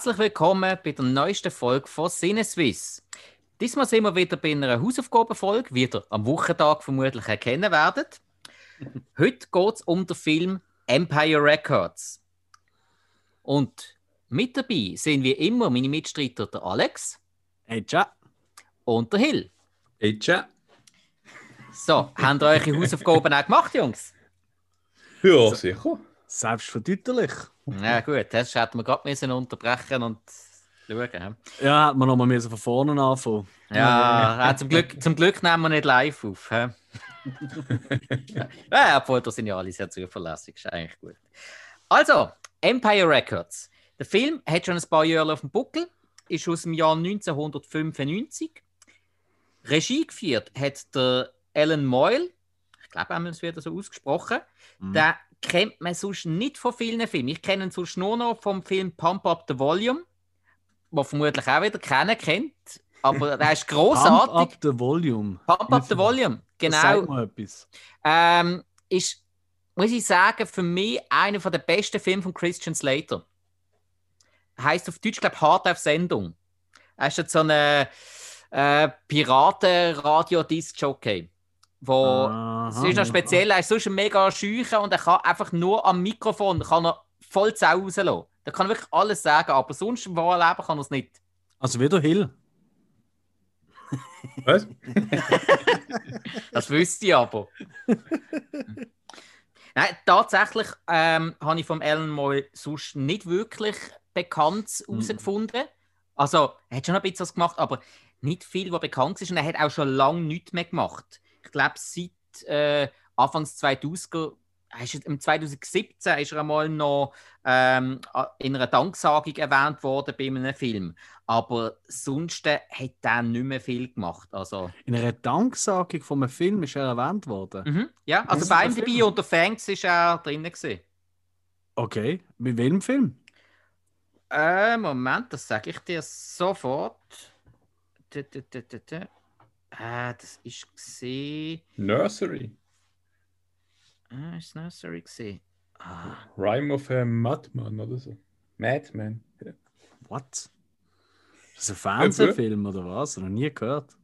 Herzlich willkommen bei der neuesten Folge von Sinneswiss. Diesmal sind wir wieder bei einer Hausaufgabenfolge, wie ihr am Wochentag vermutlich erkennen werdet. Heute geht es um den Film Empire Records. Und mit dabei sind wie immer meine Mitstreiter der Alex. Hey, tja. Und der Hill. Hey, tja. So, habt ihr eure Hausaufgaben auch gemacht, Jungs? Ja, sicher. Selbstverdeutlich. Ja, gut, das hätten wir gerade müssen unterbrechen und schauen. Ja, hätte man noch mal von vorne anfangen. Ja, ja zum, Glück, zum Glück nehmen wir nicht live auf. He? ja, obwohl, da sind ja alle sehr zuverlässig, ist eigentlich gut. Also, Empire Records. Der Film hat schon ein paar Jahre auf dem Buckel, ist aus dem Jahr 1995. Regie geführt hat der Alan Moyle, ich glaube, es wird so ausgesprochen. Mhm. Der kennt man sonst nicht von vielen Filmen. Ich kenne ihn sonst nur noch vom Film Pump Up the Volume, wo vermutlich auch wieder keiner kennt. Aber der ist großartig. Pump Up the Volume. Pump Up the Volume, genau. Sag mal etwas. Ähm, ist, muss ich sagen, für mich einer der besten Filme von Christian Slater. Heißt auf Deutsch, glaube ich, Hart auf Sendung. Er ist jetzt so ein äh, Piraten-Radio-Disc-Jockey. Wo, Aha, es ist noch speziell, er ist sonst ein mega schücher und er kann einfach nur am Mikrofon kann er voll Zau rauslassen. Er kann wirklich alles sagen, aber sonst im wahren Leben kann er es nicht. Also wieder Hill. Was? das wüsste ich aber. Nein, tatsächlich ähm, habe ich vom Alan Moy sonst nicht wirklich bekannt herausgefunden. Also, er hat schon ein bisschen was gemacht, aber nicht viel, was bekannt ist. Und er hat auch schon lange nichts mehr gemacht ich glaube, seit äh, Anfangs 2000er, im 2017 ist er einmal noch ähm, in einer Danksagung erwähnt worden bei einem Film. Aber sonst hat er nicht mehr viel gemacht. Also, in einer Danksagung von einem Film ist er erwähnt worden? Mhm, ja, also bei ihm dabei unter Fangs ist er drin. Gewesen. Okay, mit welchem Film? Äh, Moment, das sage ich dir sofort. Ah, das ist gesehen. Nursery. Ah, ist Nursery gesehen. Ah. Rhyme of a Madman oder so. Madman. Ja. What? Das ist ein Fernsehfilm oder was? Noch nie gehört.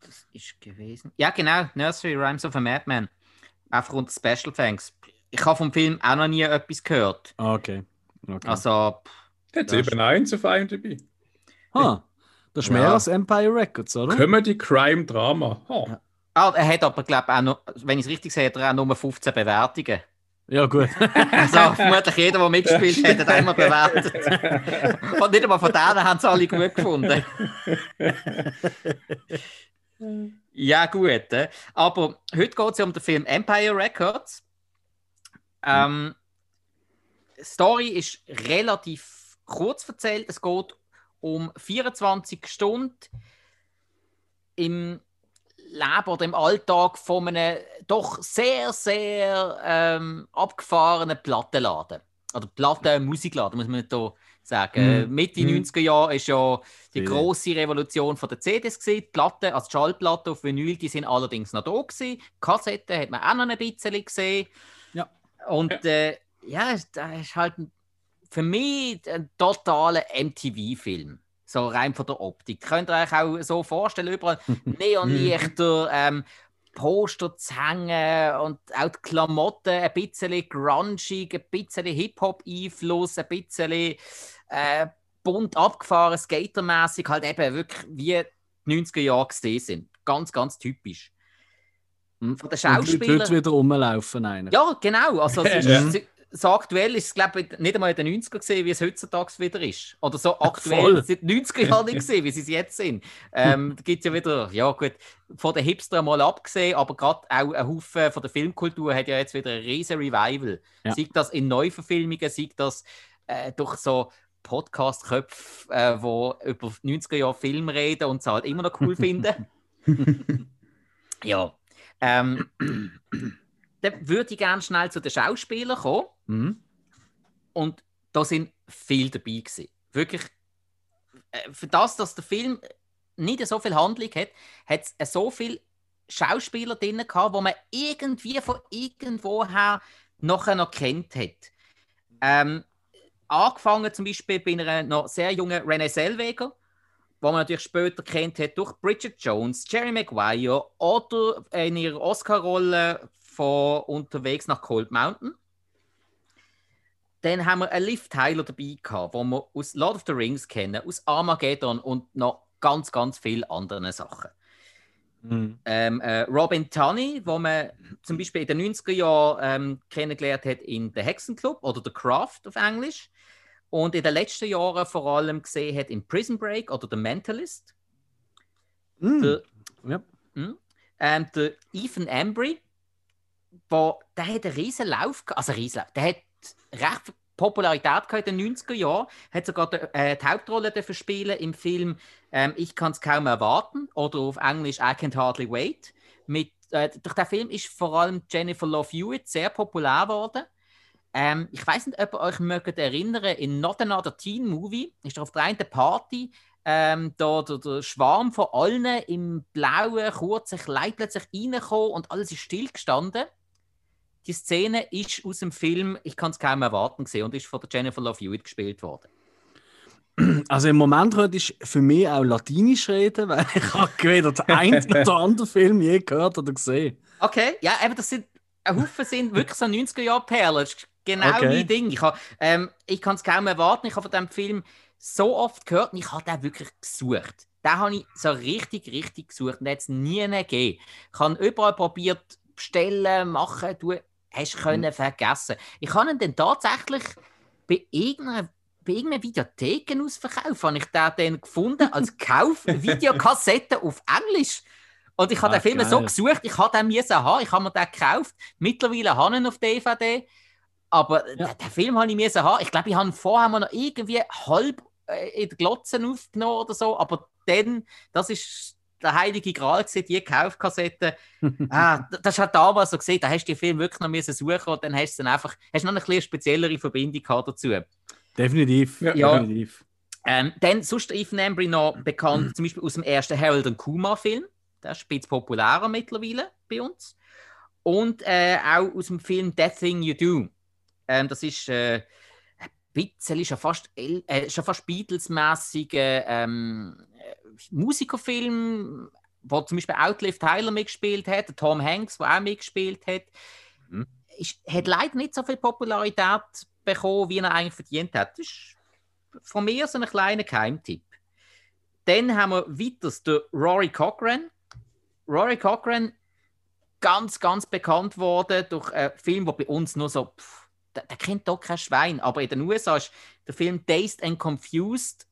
Das ist gewesen. Ja, genau. Nursery Rhymes of a Madman. Einfach unter Special Thanks. Ich habe vom Film auch noch nie etwas gehört. Ah, okay. okay. Also. Hat eben eins auf IMDb. Ha. Das ist mehr ja. als Empire Records, oder? Comedy, Crime, Drama. Oh. Ja. Ah, er hat aber, glaube ich, auch noch, wenn ich es richtig sehe, hat er auch nur 15 Bewertungen. Ja, gut. also, vermutlich jeder, der mitgespielt hat, hat einmal bewertet. Und nicht einmal von denen haben sie alle gut gefunden. ja, gut. Äh. Aber heute geht es ja um den Film Empire Records. Ähm, Story ist relativ kurz erzählt. Es geht um 24 Stunden im Leben oder im Alltag von einem doch sehr, sehr ähm, abgefahrenen Plattenladen. Oder Plattenmusikladen, muss man hier sagen. Mm. Mitte mm. 90er Jahre ist ja die große Revolution von der CDs gesehen. Die Platten, also die Schallplatten auf Vinyl, die sind allerdings noch da gewesen. Kassetten hat man auch noch ein bisschen gesehen. Ja. Und äh, ja, das ist halt ein für mich ein totaler MTV-Film. So rein von der Optik. Könnt ihr euch auch so vorstellen, überall Neonlichter, ähm, Poster zu hängen und auch die Klamotten ein bisschen grungig, ein bisschen Hip-Hop-Einfluss, ein bisschen äh, bunt abgefahren, skatermäßig, halt eben wirklich wie die 90er Jahre gesehen sind. Ganz, ganz typisch. Hm, von den Schauspielern. Und Leute wieder rumlaufen. Einer. Ja, genau. Also, es ist, so aktuell ist es, glaube ich, nicht einmal in den 90er gesehen, wie es heutzutage wieder ist. Oder so aktuell seit den 90er Jahren nicht gesehen, wie sie es jetzt sind. Ähm, da gibt es ja wieder, ja gut, von den Hipster mal abgesehen, aber gerade auch ein Haufen von der Filmkultur hat ja jetzt wieder ein riesen Revival. Ja. Sieht das in Neuverfilmungen, sieht das äh, durch so Podcast-Köpfe, äh, die über 90er Jahre Film reden und es halt immer noch cool finden. ja. Ähm, dann würde ich gerne schnell zu den Schauspielern kommen. Mhm. Und da sind viele dabei gewesen. Wirklich, äh, für das, dass der Film nicht so viel Handlung hat, hat es so viele Schauspieler drin gehabt, wo man irgendwie von irgendwoher nachher noch kennt hat. Ähm, angefangen zum Beispiel bei einer noch sehr jungen Renée Zellweger, wo man natürlich später kennt hat durch Bridget Jones, Jerry Maguire oder in ihrer Oscar-Rolle von Unterwegs nach Cold Mountain. Dann haben wir einen Liv Tyler dabei gehabt, wo wir aus Lord of the Rings kennen, aus Armageddon und noch ganz, ganz viele andere Sachen. Mhm. Ähm, äh, Robin Tunney, wo man zum Beispiel in den 90er Jahren ähm, kennengelernt hat in The Hexenclub oder The Craft auf Englisch. Und in den letzten Jahren vor allem gesehen hat in Prison Break oder The Mentalist. Mhm. Der, Ja. ähm, der Ethan Embry, wo, der hat einen riesen Lauf, also riesen der hat recht Popularität gehabt in den 90er Jahren, hat sogar die, äh, die Hauptrolle spielen im Film ähm, Ich kann es kaum erwarten oder auf Englisch I Can't Hardly Wait. Mit, äh, durch den Film ist vor allem Jennifer Love Hewitt sehr populär geworden. Ähm, ich weiß nicht, ob ihr euch mögt erinnern, in Not Another Teen Movie ist auf der einen Party ähm, da der, der Schwarm von allen im blauen, kurzen Kleid plötzlich reingekommen und alles ist stillgestanden. Die Szene ist aus dem Film Ich kann es kaum erwarten gesehen und ist von der Jennifer Love Hewitt gespielt worden. Also im Moment könntest du für mich auch Latinisch reden, weil ich habe weder den einen noch den anderen Film je gehört oder gesehen. Okay, ja, eben das sind ein Haufen sind wirklich so 90er Jahre Perlen. Das ist genau Okay. mein Ding. Ich, ähm, ich kann es kaum erwarten. Ich habe von diesem Film so oft gehört und ich habe den wirklich gesucht. Den habe ich so richtig, richtig gesucht und den hat es nie gegeben. Ich habe überall probiert, bestellen, machen, du hast können vergessen. Ich habe ihn dann tatsächlich bei irgendeiner bei irgendeiner Videotheken ausverkauft, habe ich den dann gefunden als Kauf-Videokassette auf Englisch. Und ich habe Ah, den Film so geil. gesucht, ich habe den müssen haben, ich habe mir den gekauft. Mittlerweile habe ich ihn auf DVD. Aber Ja. den, den Film habe ich müssen haben. Ich glaube, ich habe ihn vorher mal noch irgendwie halb äh, in der Glotze aufgenommen oder so. Aber dann, das ist der heilige Gral gewesen, die Kaufkassette. ah, das hat damals so gesehen, da hast du den Film wirklich noch müssen suchen und dann hast du dann einfach, hast noch eine bisschen speziellere Verbindung dazu. Definitiv. Ja. Definitiv. Ähm, dann sonst Ethan Embry noch bekannt, zum Beispiel aus dem ersten Harold und Kumar Film. Der ist ein bisschen populärer mittlerweile bei uns. Und äh, auch aus dem Film That Thing You Do. Ähm, das ist äh, ein bisschen schon fast, äh, schon fast Beatles-mäßiger ähm, äh, Musikerfilm, wo zum Beispiel auch Liv Tyler mitgespielt hat, Tom Hanks, der auch mitgespielt hat. Mhm. Ist, hat leider nicht so viel Popularität bekommen, wie er eigentlich verdient hat. Das ist von mir so ein kleiner Geheimtipp. Dann haben wir weiters den Rory Cochrane. Rory Cochrane, ganz, ganz bekannt worden durch einen Film, der bei uns nur so, pff, der, der kennt doch kein Schwein, aber in den USA ist der Film Dazed and Confused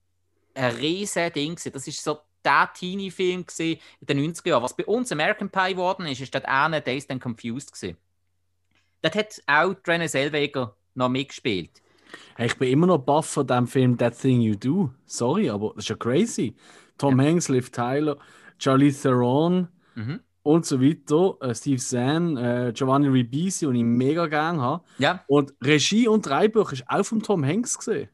ein riesen Ding. gewesen. Das ist so der Teenie-Film in den 90er Jahren. Was bei uns American Pie geworden ist, ist dort eine Dazed and Confused gewesen. Dort hat auch Renée Zellweger noch mitgespielt. Hey, ich bin immer noch baff von dem Film That Thing You Do. Sorry, aber das ist ja crazy. Tom Hanks, Liv Tyler, Charlize Theron Mhm. und so weiter. Äh, Steve Zahn, äh, Giovanni Ribisi, den ich mega gerne habe. Ja, Und Regie und Drehbuch ist auch von Tom Hanks gesehen.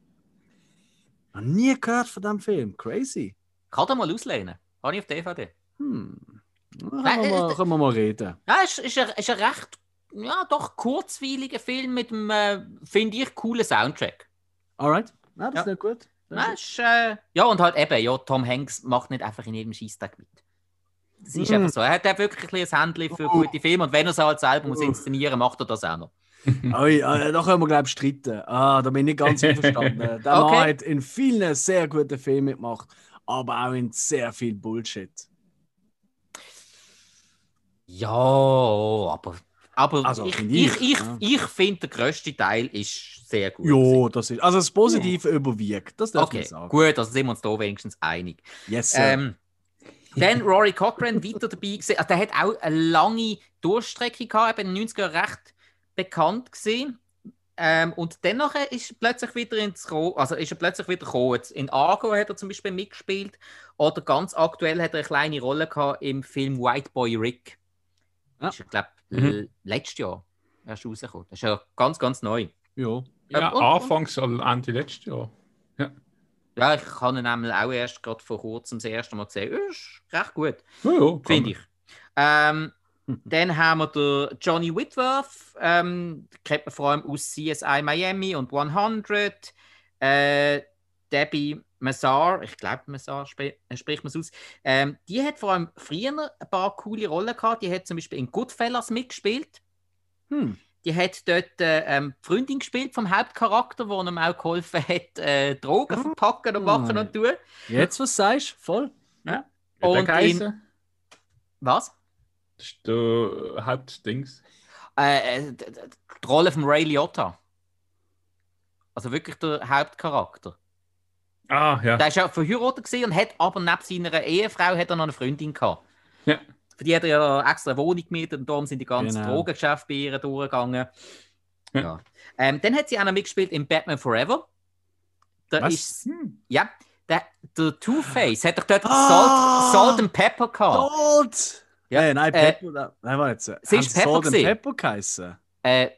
Noch nie gehört von dem Film. Crazy. kann er mal auslehnen. Habe ich auf DVD. Hm. Da können, Nein, wir mal, äh, können wir mal reden. Ja, es ist, ist, ein, ist ein recht, ja, doch kurzweiliger Film mit einem, äh, finde ich, coolen Soundtrack. Alright. Ja, das Ja. ist gut. Ja, ist, äh, ja, und halt eben, ja, Tom Hanks macht nicht einfach in jedem Schießtag mit. Das ist Mhm. einfach so. Er hat auch wirklich ein Händchen für gute Filme und wenn er es halt selber muss inszenieren, macht er das auch noch. Oi, äh, da können wir, glaube ich, streiten. Ah, da bin ich nicht ganz einverstanden. Der Okay. Mann hat in vielen sehr guten Filmen mitgemacht, aber auch in sehr viel Bullshit. Ja, aber, aber Also, ich, finde ich, ich, ich, ja. ich finde, der grösste Teil ist sehr gut. Ja, das ist. Also das Positive überwiegt. Das darf Okay, ich sagen. gut, also sind wir uns da wenigstens einig. Yes, sir. Ähm, dann Rory Cochrane weiter dabei gewesen. Also, der hat auch eine lange Durchstrecke gehabt, eben in den 90er Jahren recht bekannt gesehen. Ähm, und dann nachher ist er plötzlich wieder ins Ro also ist er plötzlich wieder gekommen. Jetzt In Argo hat er zum Beispiel mitgespielt. Oder ganz aktuell hat er eine kleine Rolle gehabt im Film White Boy Rick. Ja. Das ist, ich glaube, Mhm. letztes Jahr erst rausgekommen. Das ist ja ganz, ganz neu. ja. Ja, und- und- anfangs oder Ende letztes Jahr. Ja, ich habe ihn nämlich auch erst gerade vor kurzem das erste Mal gesehen. Ist recht gut. Ja, ja, Finde ich. Ähm, Dann haben wir den Johnny Whitworth, ähm, kennt man vor allem aus CSI Miami und 100. Äh, Debbie Massar, ich glaube, Massar sp äh, spricht man es aus, ähm, die hat vor allem früher ein paar coole Rollen gehabt. Die hat zum Beispiel in Goodfellas mitgespielt. Hm. Die hat dort äh, ähm, die Freundin gespielt vom Hauptcharakter, wo ihm auch geholfen hat, äh, Drogen Ah. verpacken und machen und tun. Jetzt, was sagst du? Voll. Wie Und der geheißen? Was? Ist der Hauptdings. Äh, äh, die Rolle von Ray Liotta. Also wirklich der Hauptcharakter. Ah, ja. Der ist ja verheiratet und hat aber neben seiner Ehefrau hat er noch eine Freundin gehabt. Ja. Für die hat er ja extra eine Wohnung gemietet und darum sind die ganzen Genau. Drogengeschäfte bei ihr durchgegangen. Ja. Ja. Ähm, dann hat sie auch noch mitgespielt in Batman Forever. Da Was? ist, Hm. ja, der, der Two-Face hat doch dort Ah! Salt, Salt and Pepper gehabt. Gold! Ja, Äh, nein, äh, Pepper. nein, warte jetzt. sie ist Pepper Salt and. Pepper geheißen? Äh, äh,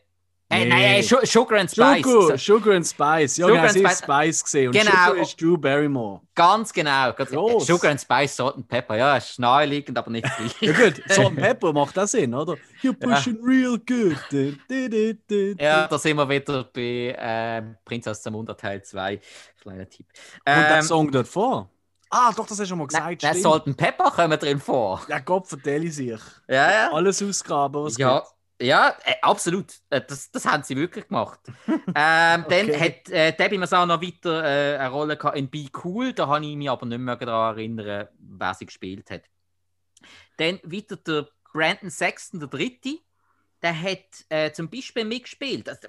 Nee. nein, äh, Su- Sugar and Spice. Sugar, Sugar and Spice. Ja, Sugar genau, and sie ist Spice. Spice gesehen. Und Genau. Sugar ist Drew Barrymore. Ganz genau. Äh, Gross. Sugar and Spice, Salt and Pepper. Ja, ist naheliegend, aber nicht gleich. Ja gut, Salt and Pepper macht das Sinn, oder? You're pushing real good. Du, du, du. Ja, da sind wir wieder bei ähm, Prinzess Zamunda Teil 2. Kleiner Tipp. Und der Ähm, Song dort vor? Ah, doch, das hast du schon mal gesagt. nein. Salt and Pepper kommen drin vor. Ja, Gott, vertelle ich sich. Ja, ja. Alles ausgraben, was Ja, geht. ja äh, absolut. Äh, das, das haben sie wirklich gemacht. ähm, Dann Okay. hat äh, Debbie Massar noch weiter äh, eine Rolle gehabt in Be Cool. Da habe ich mich aber nicht mehr daran erinnern, wer sie gespielt hat. Dann weiter der Brandon Sexton, der Dritte. Der hat äh, zum Beispiel mitgespielt. Also,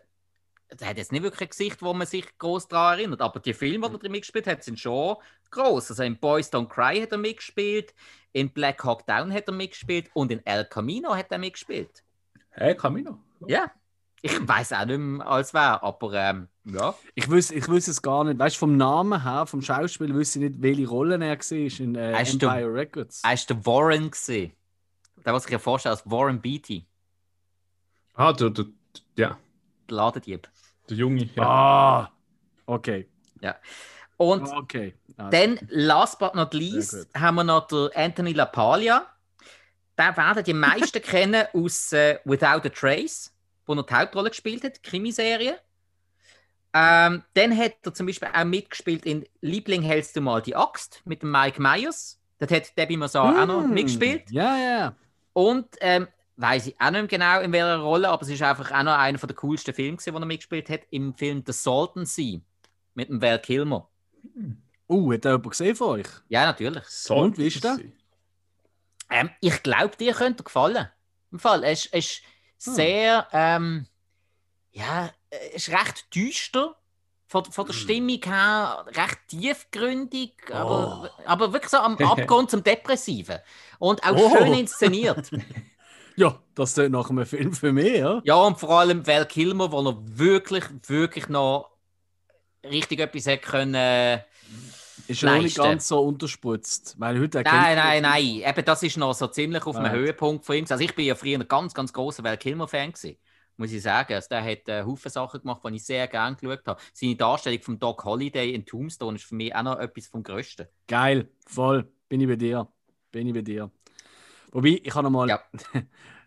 der hat jetzt nicht wirklich ein Gesicht, wo man sich groß daran erinnert, aber die Filme, die er drin mitgespielt hat, sind schon groß. Also in Boys Don't Cry hat er mitgespielt, in Black Hawk Down hat er mitgespielt und in El Camino hat er mitgespielt. Hey, Camino. Ja. Ich weiß auch nicht mehr, als wer, aber ähm, ja. Ich wüsste ich wüs es gar nicht. Weißt du, vom Namen her, vom Schauspiel, wüsste ich nicht, welche Rolle er war in äh, Hast du- Empire Records. Er war der Warren. Gewesen. Der, was ich mir vorstelle, als Warren Beatty, Ah, der, der, ja, Ladendieb. der Junge. Ja. Ah, okay. Und Okay. Ah, dann, last but not least, haben wir noch den Anthony LaPaglia. Den werden die meisten kennen aus äh, Without a Trace, wo er die Hauptrolle gespielt hat, Krimiserie. Ähm, dann hat er zum Beispiel auch mitgespielt in Liebling hältst du mal die Axt mit Mike Myers. Dort hat Debbie Massar auch noch Hm. mitgespielt. Ja, ja. Und ähm, weiß ich auch nicht mehr genau in welcher Rolle, aber es ist einfach auch noch einer der coolsten Filme, gewesen, den er mitgespielt hat, im Film The Sea mit dem Val Kilmer. Uh, hat er jemand gesehen von euch? Ja, natürlich. So Und, wie ist der? Ähm, ich glaube, dir könnte er gefallen. Im Fall, es ist, es ist Hm. sehr, ähm, ja, es ist recht düster. Von, von der Hm. Stimmung her recht tiefgründig, aber, Oh. aber wirklich so am Abgrund zum Depressiven. Und auch Oh. schön inszeniert. Ja, das ist nach einem Film für mich, ja. Ja, und vor allem Val Kilmer, wo er wirklich, wirklich noch richtig etwas hätte können. äh, Ist ja noch nicht ganz so unterspritzt. Weil heute Nein, nein, nein. Eben, das ist noch so ziemlich auf einem Right. Höhepunkt von ihm. Also ich bin ja früher ein ganz, ganz großer Val Kilmer-Fan gewesen, muss ich sagen. Also der hat äh, Haufen Sachen gemacht, die ich sehr gerne geschaut habe. Seine Darstellung von Doc Holliday in Tombstone ist für mich auch noch etwas vom Größten. Geil, voll. Bin ich bei dir. Bin ich bei dir. Wobei, ich habe noch mal, Ja.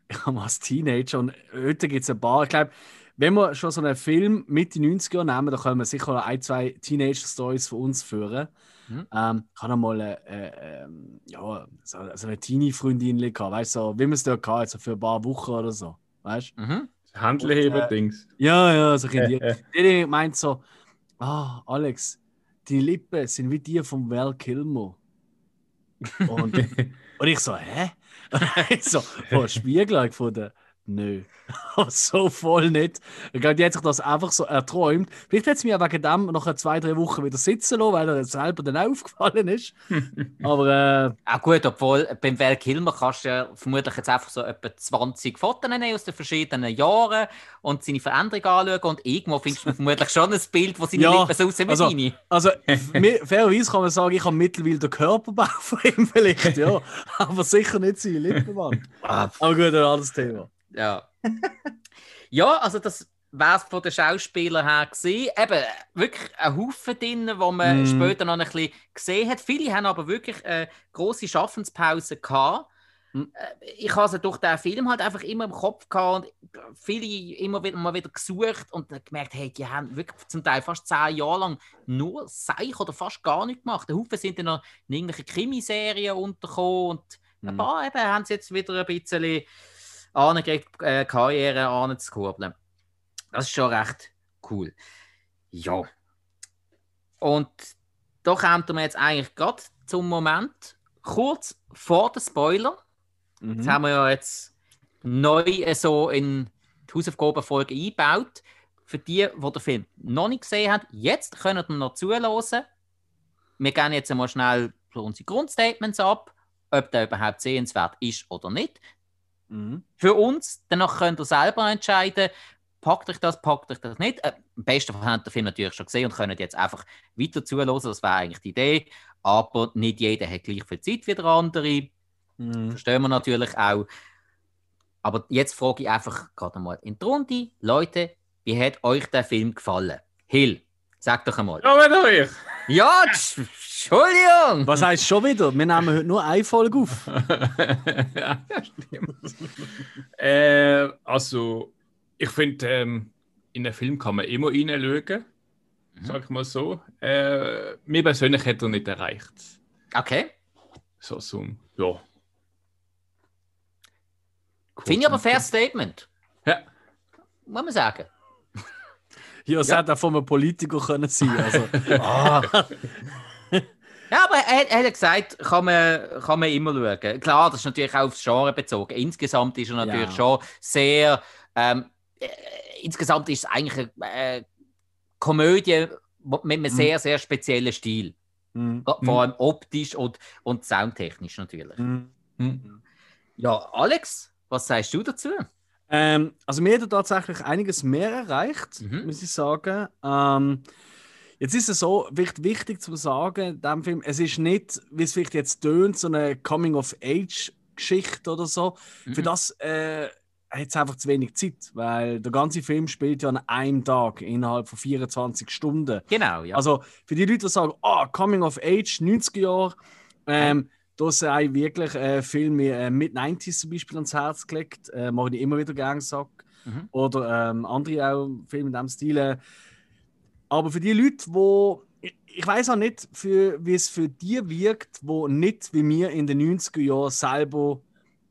ich habe mal als Teenager und heute gibt es ein paar, ich glaube, wenn wir schon so einen Film Mitte 90er nehmen, dann können wir sicher noch ein, zwei Teenager-Stories von uns führen. Mhm. Ähm, ich habe noch mal äh, äh, ähm, ja, so, so eine Teenie-Freundin gehabt, weißt du, so, wie man es dort hatte, so für ein paar Wochen oder so. Weißt du? Mhm. Handelheber-Dings. Ja, ja, so in die. Die meint so, ah, Alex, die Lippen sind wie die von Val Kilmer. Und, und ich so, hä? Und ich so, oh, Spiegel gefunden. Nö. so voll nicht. Ich glaube, die hat sich das einfach so erträumt. Vielleicht hat es mir wegen dem nach zwei, drei Wochen wieder sitzen lassen, weil er selber dann aufgefallen ist. Aber äh, Auch gut, obwohl beim Val Kilmer kannst du ja vermutlich jetzt einfach so etwa 20 Fotos nehmen aus den verschiedenen Jahren und seine Veränderung anschauen und irgendwo findest du vermutlich schon ein Bild, wo seine Ja, Lippen so aussehen wie also- deine. Also, fairerweise kann man sagen, ich habe mittlerweile den Körperbau von ihm vielleicht, ja. Aber sicher nicht seine Lippenwand. Ah, Aber gut, ein anderes Thema. Ja. ja, also das wäre es von den Schauspielern her gesehen. Eben wirklich ein Haufen drin, wo man Mm. später noch ein bisschen gesehen hat. Viele haben aber wirklich eine grosse Schaffenspause gehabt. Hm. Äh, ich habe sie durch den Film halt einfach immer im Kopf gehabt und viele immer wieder mal wieder gesucht und gemerkt, hey, die haben wirklich zum Teil fast zehn Jahre lang nur Seich oder fast gar nicht gemacht. Der Haufen sind dann noch in irgendwelchen Krimiserien untergekommen und ein hm. paar eben haben sie jetzt wieder ein bisschen angekriegt, äh, Karriere anzukurbeln. Das ist schon recht cool. Ja. Und da kommen wir jetzt eigentlich gerade zum Moment, kurz vor dem Spoiler. Mhm. Das haben wir ja jetzt neu so in die Hausaufgabenfolge eingebaut. Für die, die den Film noch nicht gesehen haben, jetzt können wir noch zuhören. Wir gehen jetzt einmal schnell unsere Grundstatements ab, ob der überhaupt sehenswert ist oder nicht. Mhm. Für uns, danach könnt ihr selber entscheiden, packt euch das, packt euch das nicht. Äh, am besten Fall habt ihr den Film natürlich schon gesehen und könnt jetzt einfach weiter zuhören, das wäre eigentlich die Idee. Aber nicht jeder hat gleich viel Zeit wie der andere. Mhm. Verstehen wir natürlich auch. Aber jetzt frage ich einfach gerade mal in die Runde, Leute, wie hat euch der Film gefallen? Hill, sag doch einmal. Ja, wenn euch. Ja, Entschuldigung. Was heißt schon wieder? Wir nehmen heute nur eine Folge auf. ja, stimmt. äh, also, ich finde, ähm, in einen Film kann man immer reinschauen. Mhm. Sag ich mal so. Äh, mir persönlich hat er nicht erreicht. Okay. So, so, ja. Finde ich aber ein fair Statement. Ja. Muss man sagen. Ja, es ja. hätte auch von einem Politiker können sein also. ah. Ja, aber er, er, hat gesagt, kann man, kann man immer schauen. Klar, das ist natürlich auch aufs Genre bezogen. Insgesamt ist er natürlich ja. schon sehr. Ähm, äh, insgesamt ist es eigentlich eine äh, Komödie mit einem mhm. sehr, sehr speziellen Stil. Mhm. Vor allem optisch und, und soundtechnisch natürlich. Mhm. mhm. Ja, Alex, was sagst du dazu? Ähm, also mir hat tatsächlich einiges mehr erreicht, mhm. muss ich sagen. Ähm, jetzt ist es so wichtig, wichtig zu sagen, diesem Film, es ist nicht, wie es vielleicht jetzt tönt, so eine Coming-of-Age-Geschichte oder so. Mhm. Für das äh, hat es einfach zu wenig Zeit, weil der ganze Film spielt ja an einem Tag innerhalb von 24 Stunden. Genau, ja. Also für die Leute, die sagen, oh, Coming of Age, 90er Jahre, ähm, da sei wirklich äh, Filme äh, mit 90s zum Beispiel ans Herz gelegt, äh, mache ich immer wieder gerne sagen. Mhm. Oder ähm, andere auch Filme in diesem Stil. Aber für die Leute, wo ich, ich weiß auch nicht, für, wie es für die wirkt, wo nicht wie wir in den 90er Jahren selber,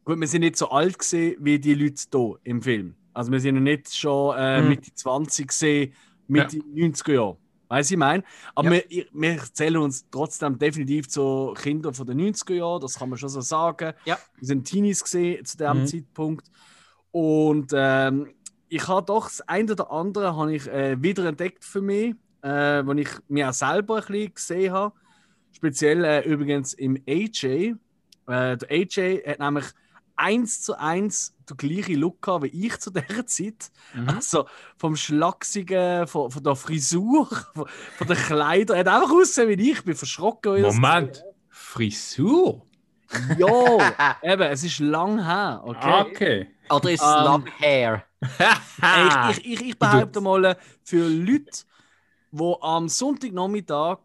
gut, wir sind nicht so alt gesehen wie die Leute hier im Film. Also wir sind ja nicht schon äh, mhm. Mitte 20 gesehen, Mitte ja. 90er Jahren. Weißt du, ich meine? Aber ja. wir, wir zählen uns trotzdem definitiv zu Kindern von den 90er Jahren, das kann man schon so sagen. Ja. Wir sind Teenies gesehen zu dem mhm. Zeitpunkt. Und ähm, ich habe doch das eine oder andere habe ich, äh, wieder entdeckt für mich, äh, wo ich mir auch selber ein bisschen gesehen habe. Speziell äh, übrigens im AJ. Äh, der AJ hat nämlich eins zu eins den gleichen Look gehabt wie ich zu dieser Zeit. Mhm. Also vom Schlagsigen, von, von der Frisur, von, von den Kleidern. Er hat einfach ausgesehen wie ich, ich bin verschrocken. Moment, Frisur? Ja, eben, es ist lang her. Okay. okay. Oder ist es um, Long Hair? ich, ich, ich, ich behaupte mal, für Leute, die am Sonntagnachmittag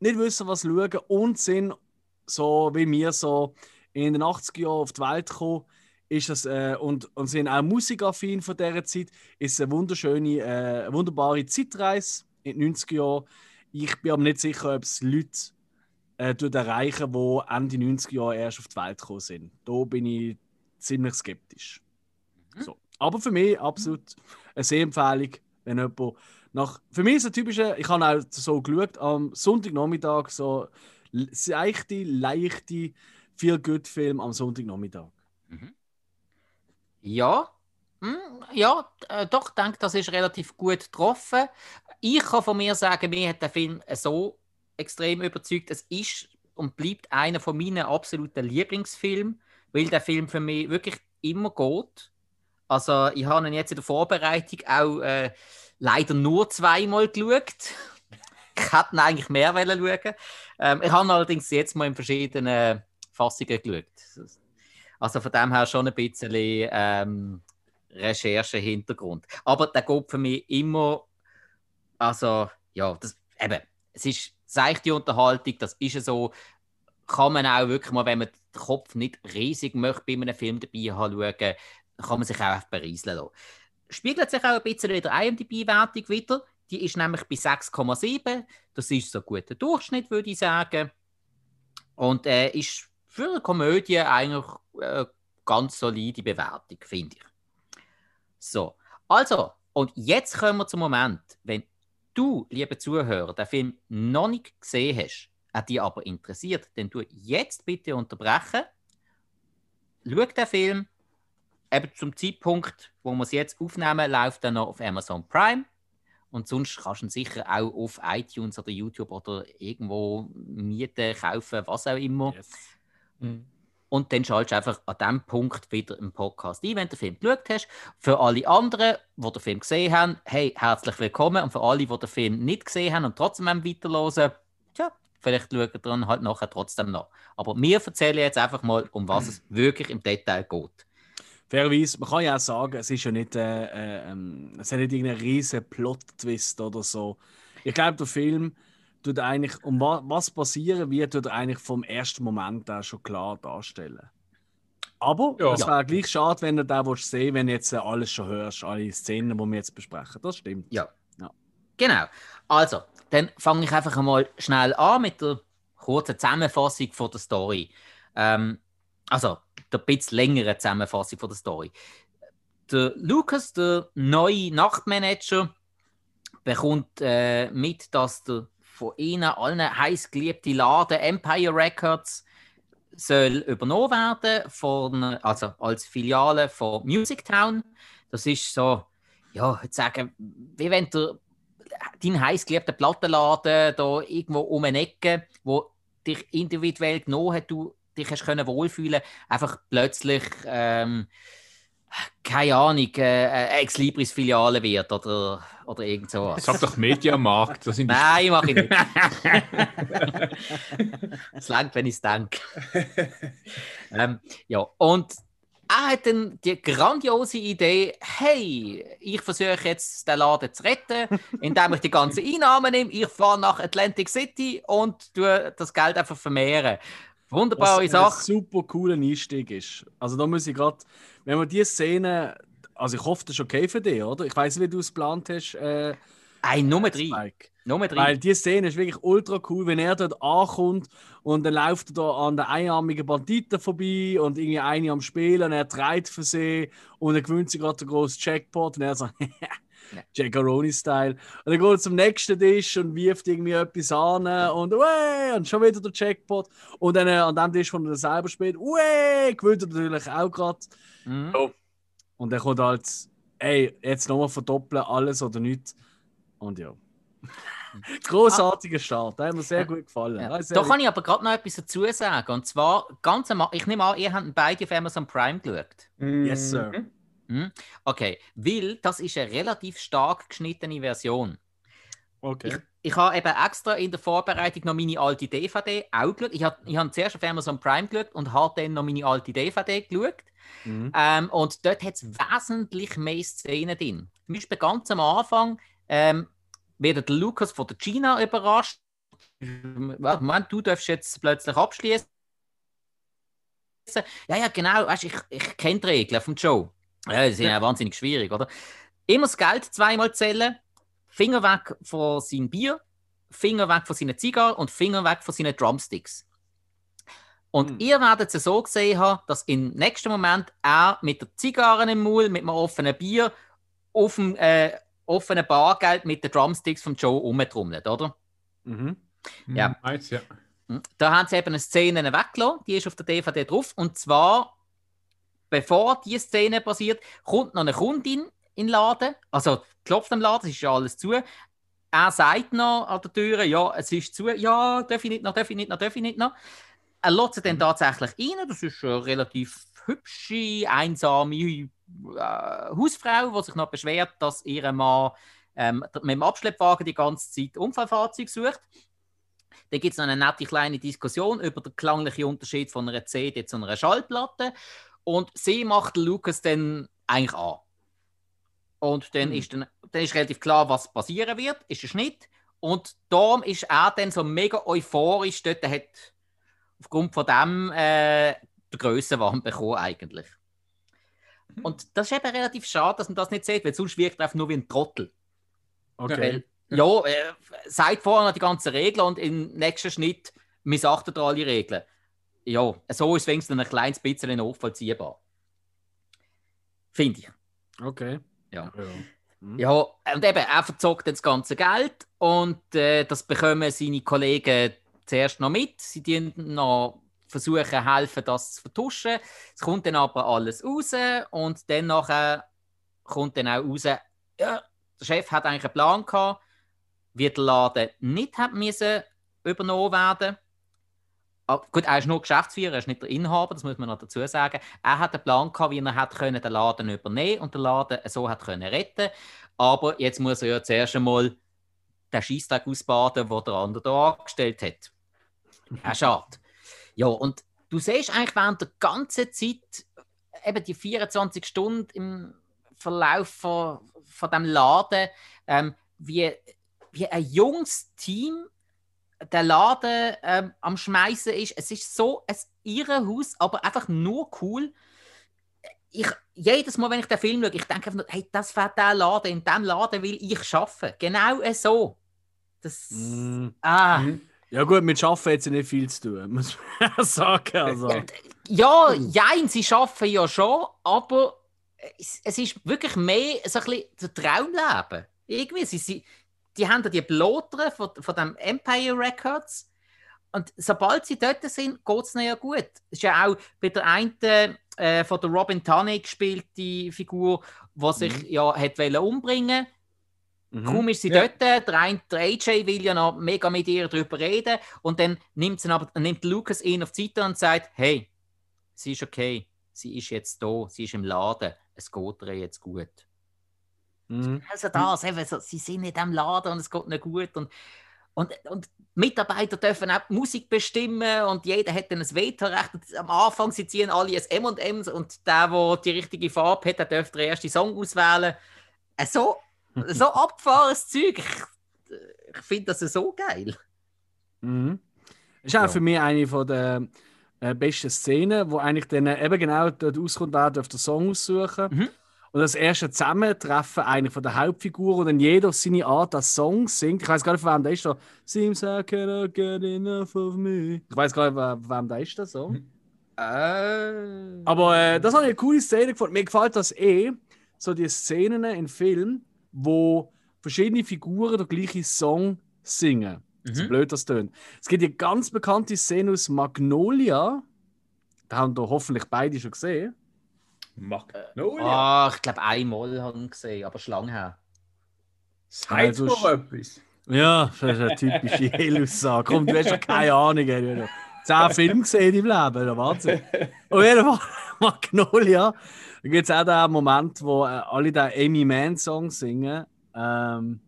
nicht wissen, was schauen und sind so wie mir so in den 80er Jahren auf die Welt gekommen, ist das, äh, und, und sind auch musikaffin von dieser Zeit, ist eine wunderschöne, äh, wunderbare Zeitreise in den 90er Jahren. Ich bin aber nicht sicher, ob es Leute äh, erreichen, die Ende 90er Jahre erst auf die Welt gekommen sind. Da bin ich ziemlich skeptisch. Mhm. So. Aber für mich absolut eine Sehempfehlung, wenn jemand nach. Für mich ist es ein typischer, ich habe auch so geschaut, am Sonntagnachmittag so leichte, leichte Feel-Good-Film am Sonntagnachmittag. Mhm. Ja, hm, ja, äh, doch, ich denke, das ist relativ gut getroffen. Ich kann von mir sagen, mir hat der Film so extrem überzeugt. Es ist und bleibt einer von meinen absoluten Lieblingsfilmen, weil der Film für mich wirklich immer geht. Also, ich habe ihn jetzt in der Vorbereitung auch äh, leider nur zweimal geschaut. ich hätte ihn eigentlich mehr schauen ähm, Ich habe allerdings jetzt mal in verschiedenen Fassungen geschaut. Also von dem her schon ein bisschen ähm, Recherche-Hintergrund. Aber der geht für mich immer, also ja, das, eben, es ist seichte Unterhaltung, das ist so. kann man auch wirklich mal, wenn man den Kopf nicht riesig möchte bei einem Film dabei haben, schauen, kann man sich auch berieseln lassen. Spiegelt sich auch ein bisschen in der IMDb-Wertung wieder. Die ist nämlich bei 6,7. Das ist so ein guter Durchschnitt, würde ich sagen. Und äh, ist für eine Komödie eigentlich eine ganz solide Bewertung, finde ich. So, also, und jetzt kommen wir zum Moment, wenn du, liebe Zuhörer, den Film noch nicht gesehen hast, er dich aber interessiert, dann du jetzt bitte unterbrechen. Schau den Film. Eben zum Zeitpunkt, wo wir es jetzt aufnehmen, läuft er noch auf Amazon Prime. Und sonst kannst du ihn sicher auch auf iTunes oder YouTube oder irgendwo mieten, kaufen, was auch immer. Yes. Mhm. Und dann schaltest du einfach an diesem Punkt wieder im Podcast ein, wenn du den Film geschaut hast. Für alle anderen, die den Film gesehen haben, hey, herzlich willkommen. Und für alle, die den Film nicht gesehen haben und trotzdem weiterhören, tja, vielleicht schauen wir dann halt nachher trotzdem noch. Aber wir erzählen jetzt einfach mal, um was es wirklich im Detail geht. Fairerweise, man kann ja auch sagen, es ist ja nicht, äh, äh, ähm, es hat nicht irgendeinen riesen Plot-Twist oder so. Ich glaube, der Film tut eigentlich, um wa was passieren wird, tut eigentlich vom ersten Moment auch schon klar darstellen. Aber ja. es wäre gleich schade, wenn du da sehen wenn du jetzt äh, alles schon hörst, alle Szenen, die wir jetzt besprechen. Das stimmt. Ja. ja. Genau. Also, dann fange ich einfach mal schnell an mit der kurzen Zusammenfassung von der Story. Ähm, also, der bisschen längere Zusammenfassung von der Story. Der Lucas, der neue Nachtmanager, bekommt äh, mit, dass der von ihnen allen heiß geliebte Laden Empire Records soll übernommen werden von, also als Filiale von Music Town. Das ist so, ja, ich sagen, wie wenn du deinen heißgeliebten Plattenladen da irgendwo um eine Ecke, wo dich individuell genommen hat, du dich hast können wohlfühlen, einfach plötzlich ähm, keine Ahnung, äh, Ex Libris Filiale wird oder, oder irgend sowas. Sag doch Mediamarkt. Das sind Nein, mache ich nicht. es langt, wenn ich es denke. ähm, ja, und er hat dann die grandiose Idee, hey, ich versuche jetzt den Laden zu retten, indem ich die ganzen Einnahmen nehme. Ich fahre nach Atlantic City und tue das Geld einfach vermehren. Wunderbare Sache. Ein super cooler Einstieg ist. Also da muss ich gerade, wenn man diese Szene, also ich hoffe, das ist okay für dich, oder? Ich weiß nicht, wie du es geplant hast. Äh, Ein Nummer 3. Nummer 3. Weil diese Szene ist wirklich ultra cool, wenn er dort ankommt und dann läuft er da an den einarmigen Banditen vorbei und irgendwie eine am Spielen und er dreht für sie und er gewöhnt sich gerade den großen Jackpot und er sagt, Jackaroni-Style. Und dann geht er zum nächsten Tisch und wirft irgendwie etwas an und Uäh! und schon wieder der Jackpot. Und dann äh, an dem Tisch, wo er selber spielt, Uäh! gewinnt er natürlich auch gerade. Mhm. So. Und dann kommt halt, ey, jetzt nochmal verdoppeln, alles oder nichts. Und ja. Großartiger Start, der hat mir sehr gut gefallen. Ja. Da kann ich aber gerade noch etwas dazu sagen. Und zwar, ganz am, ich nehme an, ihr habt beide auf Amazon Prime geschaut. Yes, sir. Mhm. Hm? Okay, weil das ist eine relativ stark geschnittene Version. Okay. Ich, ich habe eben extra in der Vorbereitung noch meine alte DVD auch geschaut. Ich habe, ich habe zuerst auf Amazon Prime geschaut und habe dann noch meine alte DVD geschaut. Mhm. Ähm, und dort hat es wesentlich mehr Szenen drin. Zum Beispiel ganz am Anfang ähm, wird der Lukas von der China überrascht. Moment, du darfst jetzt plötzlich abschließen. Ja, ja, genau. Weißt, ich, ich kenne die Regeln vom Joe. Ja, das ist ja wahnsinnig schwierig, oder? Immer das Geld zweimal zählen, Finger weg von seinem Bier, Finger weg von seinen Zigarren und Finger weg von seinen Drumsticks. Und hm. ihr werdet es so gesehen haben, dass im nächsten Moment er mit der Zigarre im Maul, mit einem offenen Bier, auf dem äh, offenen Bargeld mit den Drumsticks von Joe umtrommelt, oder? Mhm. Ja. Nice, ja. Hm. Da haben sie eben eine Szene weggelassen, die ist auf der DVD drauf. Und zwar bevor die Szene passiert, kommt noch eine Kundin in den Laden, also klopft am Laden, es ist ja alles zu. Er sagt noch an der Tür, ja, es ist zu, ja, darf ich nicht noch, darf ich nicht noch, darf ich nicht noch. Er lässt sie dann tatsächlich rein, das ist eine relativ hübsche, einsame äh, Hausfrau, die sich noch beschwert, dass ihr Mann ähm, mit dem Abschleppwagen die ganze Zeit Unfallfahrzeug sucht. Dann gibt es noch eine nette kleine Diskussion über den klanglichen Unterschied von einer CD zu einer Schallplatte. Und sie macht Lucas dann eigentlich an. Und dann, mhm. ist dann, dann ist relativ klar, was passieren wird, ist ein Schnitt. Und darum ist er dann so mega euphorisch. Dort hat aufgrund von dem äh, der Grössenwahn bekommen eigentlich. Und das ist eben relativ schade, dass man das nicht sieht, weil sonst wirkt er einfach nur wie ein Trottel. Okay. Weil, ja, äh, sagt vorher die ganzen Regeln und im nächsten Schnitt missachtet er alle Regeln. Ja, so ist wenigstens ein kleines bisschen nachvollziehbar. Finde ich. Okay. Ja. ja. Mhm. Ja, und eben, er verzockt dann das ganze Geld und äh, das bekommen seine Kollegen zuerst noch mit. Sie dienen noch versuchen helfen, das zu vertuschen. Es kommt dann aber alles raus und dann nachher kommt dann auch raus, ja, der Chef hat eigentlich einen Plan gehabt, wie der Laden nicht hat müssen übernommen werden. Ah, gut, er ist nur Geschäftsführer, er ist nicht der Inhaber, das muss man noch dazu sagen. Er hat einen Plan gehabt, wie er hat können den Laden übernehmen und den Laden so hat können retten. Aber jetzt muss er ja zuerst einmal den Scheisstag ausbaden, den der andere da angestellt hat. Ja, schade. Ja, und du siehst eigentlich während der ganzen Zeit, eben die 24 Stunden im Verlauf von, von dem Laden, ähm, wie, wie ein junges Team der Laden ähm, am Schmeißen ist. Es ist so ein Irrenhaus, aber einfach nur cool. Ich, jedes Mal, wenn ich den Film schaue, ich denke einfach nur, hey, das wäre der Laden, in diesem Laden will ich arbeiten. Genau so. Das. Mm. Ah. Mhm. Ja gut, mit Arbeiten hat sie nicht viel zu tun, muss man ja sagen. Also. Ja, jein, sie arbeiten ja schon, aber es, es ist wirklich mehr so ein bisschen Traumleben. Irgendwie, sie, sie, die haben da die Blotere von, von dem Empire Records und sobald sie dort sind, geht es ihnen ja gut. Das ist ja auch bei der einen äh, von der Robin Tunney gespielte Figur, die sich ja hat umbringen Mhm. Kaum ist sie Ja. dort, der, ein, der AJ will ja noch mega mit ihr darüber reden und dann nimmt, sie aber, nimmt Lucas ihn auf die Seite und sagt, hey, sie ist okay, sie ist jetzt da, sie ist im Laden, es geht ihr jetzt gut. Mhm. Also das, eben so, sie sind in diesem Laden und es geht nicht gut und, und, und Mitarbeiter dürfen auch die Musik bestimmen und jeder hat dann ein Vetorecht. Und Am Anfang sie ziehen alle ein M&M's und der, der die richtige Farbe hat, der darf den ersten Song auswählen. Äh, So, so abgefahrenes Zeug. Ich, ich finde das so geil. Mhm. Das ist auch Ja. für mich eine von der äh, besten Szenen, wo eigentlich dann eben genau dort auskommt, wer darf den Song aussuchen. Mhm. Und das erste Zusammentreffen eigentlich von der Hauptfigur und dann jeder auf seine Art den Song singt. Ich weiß gar nicht, von wem der ist. Da. Seems I cannot get enough of me. Ich weiß gar nicht, von wem der ist, der Song. Äh, Aber äh, das habe ich eine coole Szene gefunden. Mir gefällt das eh, so die Szenen in Filmen, wo verschiedene Figuren den gleichen Song singen. So Mhm. blöd das tönt. Es gibt eine ganz bekannte Szene aus Magnolia. Da haben wir hoffentlich beide schon gesehen. Magnolia. Ah, ich glaube, einmal habe ich ihn gesehen, aber schon lange her. Sagt Also sch- etwas. Ja, das ist eine typische Hell-Aussage. Komm, du hast ja keine Ahnung. du hast Zehn Filme gesehen im Leben, der Wahnsinn. Auf jeden Fall, Magnolia. Da gibt es auch den Moment, wo äh, alle den Amy Mann-Song singen. Ähm,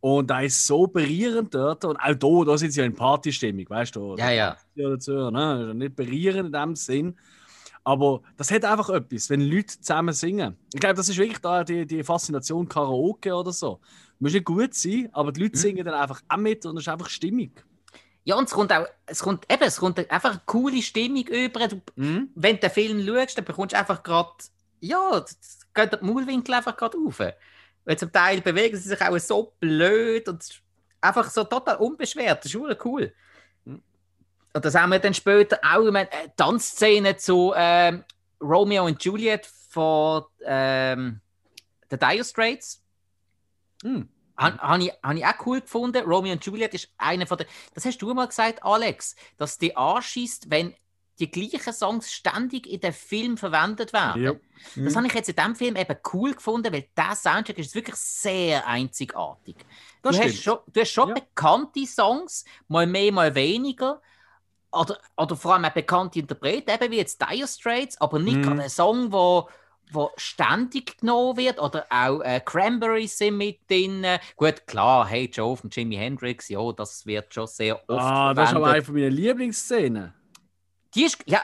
und da ist so berührend dort. Und auch da, da sind sie ja in Partystimmung, weißt du? Ja, ja. ja dazu, ne? Das ist ja Nicht berührend in dem Sinn. Aber das hat einfach etwas, wenn Leute zusammen singen. Ich glaube, das ist wirklich da die, die Faszination Karaoke oder so. Muss nicht gut sein, aber die Leute Mhm. singen dann einfach auch mit und es ist einfach stimmig. Ja, und es kommt auch, es kommt eben, es kommt einfach eine coole Stimmung über. Du, Mhm. wenn du den Film schaust, dann bekommst du einfach gerade, ja, geht der Maulwinkel einfach gerade auf. Weil zum Teil bewegen sie sich auch so blöd und einfach so total unbeschwert. Das ist cool. Mhm. Und das haben wir dann später auch in einer Tanzszene zu ähm, Romeo und Juliet von ähm, The Dire Straits. Mhm. Habe hab ich, hab ich auch cool gefunden. Romeo und Juliet ist einer von der. Das hast du mal gesagt, Alex, dass die anschießt, wenn die gleichen Songs ständig in den Film verwendet werden. Ja. Das Mhm. habe ich jetzt in diesem Film eben cool gefunden, weil der Soundtrack ist wirklich sehr einzigartig. Das du, stimmt. hast schon, du hast schon Ja. bekannte Songs, mal mehr, mal weniger. Oder, oder vor allem auch bekannte Interpreten, eben wie jetzt Dire Straits, aber nicht Mhm. gerade ein Song, wo, wo ständig genommen wird. Oder auch äh, Cranberries sind mit drin. Gut, klar, Hey Joe von Jimi Hendrix, ja, das wird schon sehr oft Ah, das ist aber eine verwendet. von meinen Lieblingsszenen. Die ist, ja,